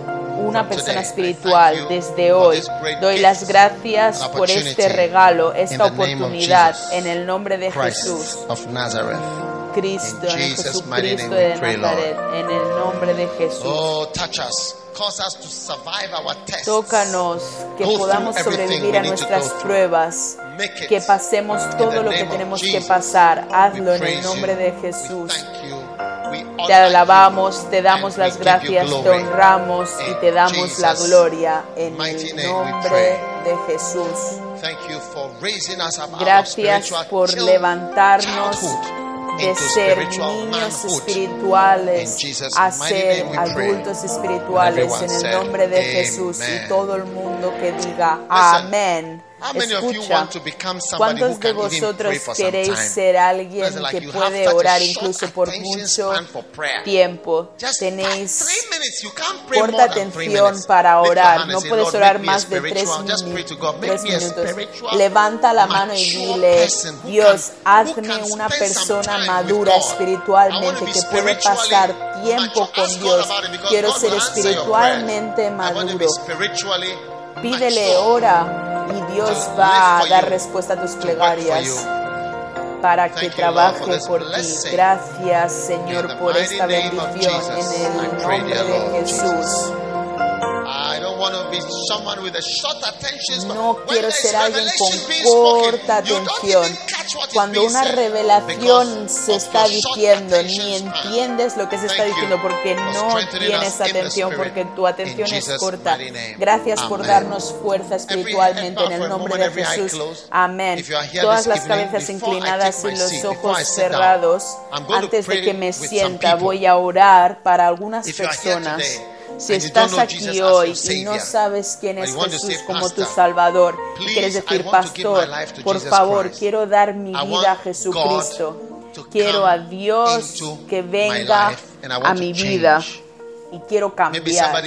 una persona espiritual desde hoy. Doy las gracias por este regalo, esta oportunidad, en el nombre de Jesús. Cristo, en de Nazaret, en el nombre de Jesús. Tócanos que podamos sobrevivir a nuestras pruebas, que pasemos todo lo que tenemos que pasar. Hazlo en el nombre de Jesús. Te alabamos, te damos las gracias, te honramos y te damos la gloria en el nombre de Jesús. Gracias por levantarnos de ser niños espirituales a ser adultos espirituales en el nombre de Jesús y todo el mundo que diga amén. Escucha, ¿cuántos de vosotros queréis ser alguien que puede orar incluso por mucho tiempo? Tenéis corta atención para orar. No puedes orar más de tres, tres minutos. Levanta la mano y dile, Dios, hazme una persona madura espiritualmente que puede pasar tiempo con Dios. Quiero ser espiritualmente maduro. Pídele, ora y Dios va a dar respuesta a tus plegarias para que trabaje por ti. Gracias, Señor, por esta bendición en el nombre de Jesús. No quiero ser alguien con corta atención, cuando una revelación se está diciendo, ni entiendes lo que se está diciendo porque no tienes atención, porque tu atención es corta. Gracias por darnos fuerza espiritualmente en el nombre de Jesús. Amén. Todas las cabezas inclinadas y los ojos cerrados. Antes de que me sienta, voy a orar para algunas personas si estás aquí hoy y no sabes quién es Jesús como tu Salvador, y quieres decir, Pastor, por favor, quiero dar mi vida a Jesucristo. Quiero a Dios que venga a mi vida y quiero cambiar.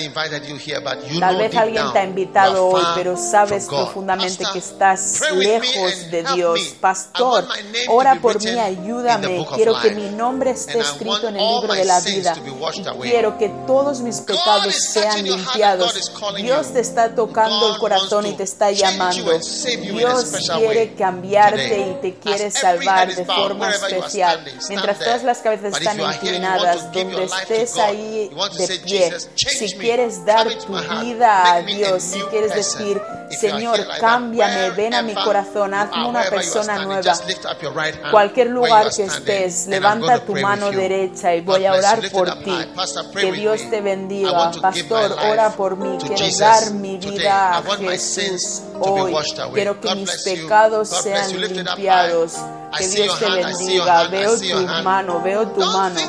Tal vez alguien te ha invitado hoy, pero sabes profundamente que estás lejos de Dios. Pastor, ora por mí, ayúdame. Quiero que mi nombre esté escrito en el libro de la vida. Y quiero que todos mis pecados sean limpiados. Dios te está tocando el corazón y te está llamando. Dios quiere cambiarte y te quiere salvar de forma especial. Mientras todas las cabezas están inclinadas, donde estés ahí de si quieres dar tu vida a Dios, si quieres decir, Señor, cámbiame, ven a mi corazón, hazme una persona nueva. Cualquier lugar que estés, levanta tu mano derecha y voy a orar por ti. Que Dios te bendiga. Pastor, ora por mí. Quiero dar mi vida a Jesús hoy. Quiero que mis pecados sean limpiados. Que Dios te bendiga. Veo tu mano, veo tu mano.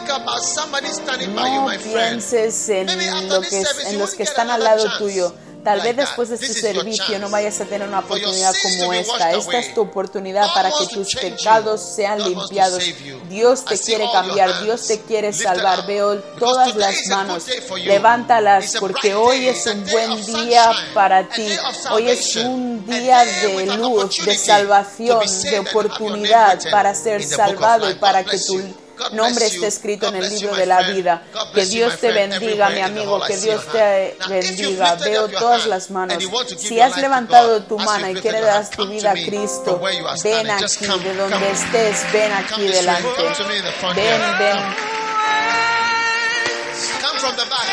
No pienses en, en los que están al lado tuyo. Tal vez después de este servicio no vayas a tener una oportunidad como esta. Esta es tu oportunidad para que tus pecados sean limpiados. Dios te quiere cambiar, Dios te quiere salvar. Veo todas las manos. Levántalas porque hoy es un buen día para ti. Hoy es un día de luz, de salvación, de oportunidad para ser salvado y para que tu standing. Just aquí, come, de donde come. estés, ven Come aquí this way. delante. Come to me in the front Ven, here. ven. Come from the back.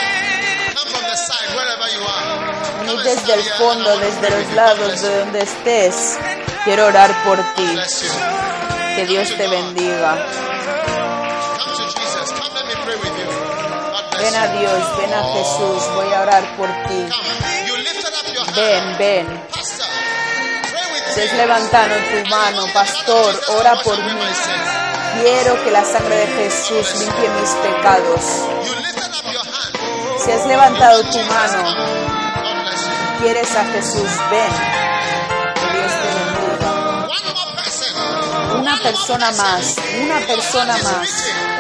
Come from the side, wherever you are. Come Vení and desde stand el here and I fondo, want to desde pray los with you. God lados, de donde estés. Quiero orar por ti. Que Dios te bendiga. Ven a. Dios, ven a Jesús. Voy a orar por ti. Ven, ven. Me. levantado tu mano, pastor, ora por mí. Quiero que la sangre de Jesús limpie mis pecados. Si has levantado tu mano, quieres a Jesús, ven. Una persona más, una persona más.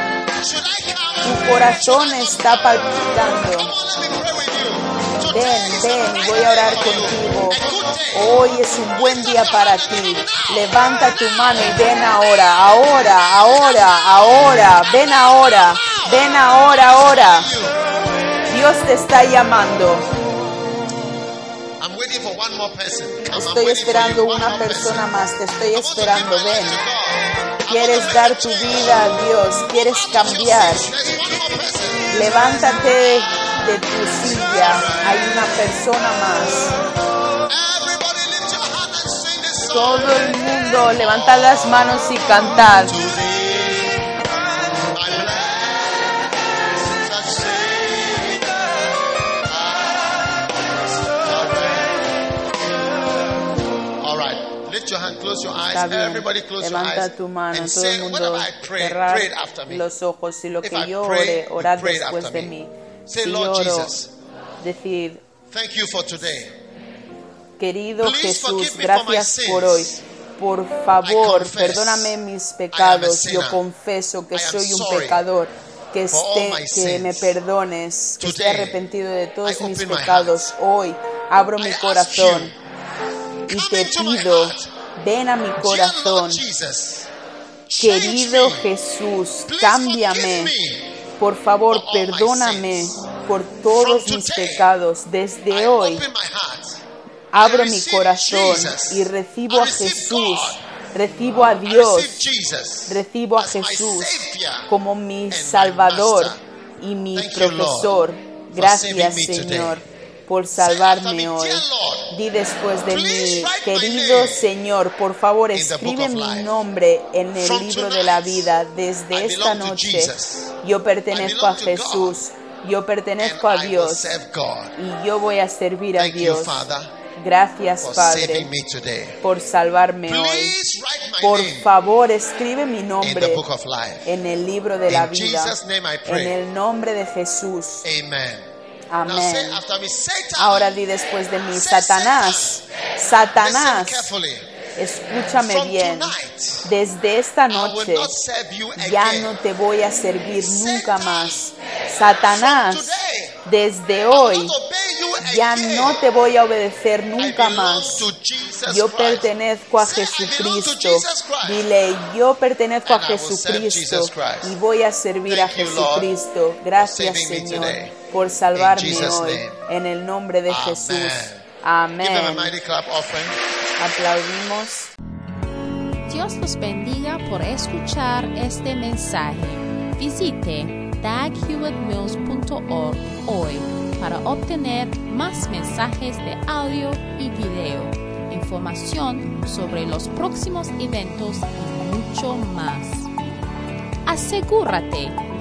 Tu corazón está palpitando. Ven, ven, voy a orar contigo. Hoy es un buen día para ti. Levanta tu mano y ven ahora, ahora, ahora, ahora. Ven ahora, ven ahora, ahora. Dios te está llamando. Estoy esperando una persona person. más. Te estoy esperando. Ven. Quieres dar tu vida a Dios. Quieres cambiar. Levántate de tu silla. Hay una persona más. Todo el mundo levantad las manos y cantad. Lift your hand, close your eyes. Está bien. Everybody close your Levanta eyes tu mano, and todo el say, mundo I cerrar after me. los ojos y lo If que I yo pray, ore, orad después after de me. mí. Say, Si Lord oro, Jesus, decid, thank you for today. querido Please Jesús, forgive me for my gracias por hoy. sins. Por favor, confess perdóname mis pecados. Yo sinner. confeso que I am soy un sorry pecador. Que, for all esté, my que me perdones, que esté Today, arrepentido de todos I mis open my pecados. Hoy abro I mi ask corazón you, y te pido, ven a mi corazón. Querido. Jesús, cámbiame. Por favor, perdóname por todos mis pecados. Desde hoy abro mi corazón y recibo a Jesús. Recibo a Dios. Recibo a Jesús como mi Salvador y mi profesor. Gracias, Señor. Por salvarme me, hoy. "Dear Lord, Di después de mí, querido Señor, por favor escribe mi nombre en el libro de la vida. Desde esta noche yo pertenezco a Jesús, yo pertenezco a Dios y yo voy a servir a Dios. Gracias, Padre, por salvarme hoy. Por favor, escribe mi nombre en el libro de la vida. En el nombre de Jesús. Amen. Amén. Ahora di después de mí, Satanás, Satanás, escúchame bien. Desde esta noche ya no te voy a servir nunca más. Satanás, desde hoy ya no te voy a obedecer nunca más. Yo pertenezco a Jesucristo. Dile, yo pertenezco a Jesucristo y voy a servir a Jesucristo. Gracias, Señor. Por salvarme hoy. En el nombre de Amen. Jesús. Amén. Aplaudimos. Dios los bendiga por escuchar este mensaje. Visite daghewittmills.org hoy para obtener más mensajes de audio y video, información sobre los próximos eventos y mucho más. Asegúrate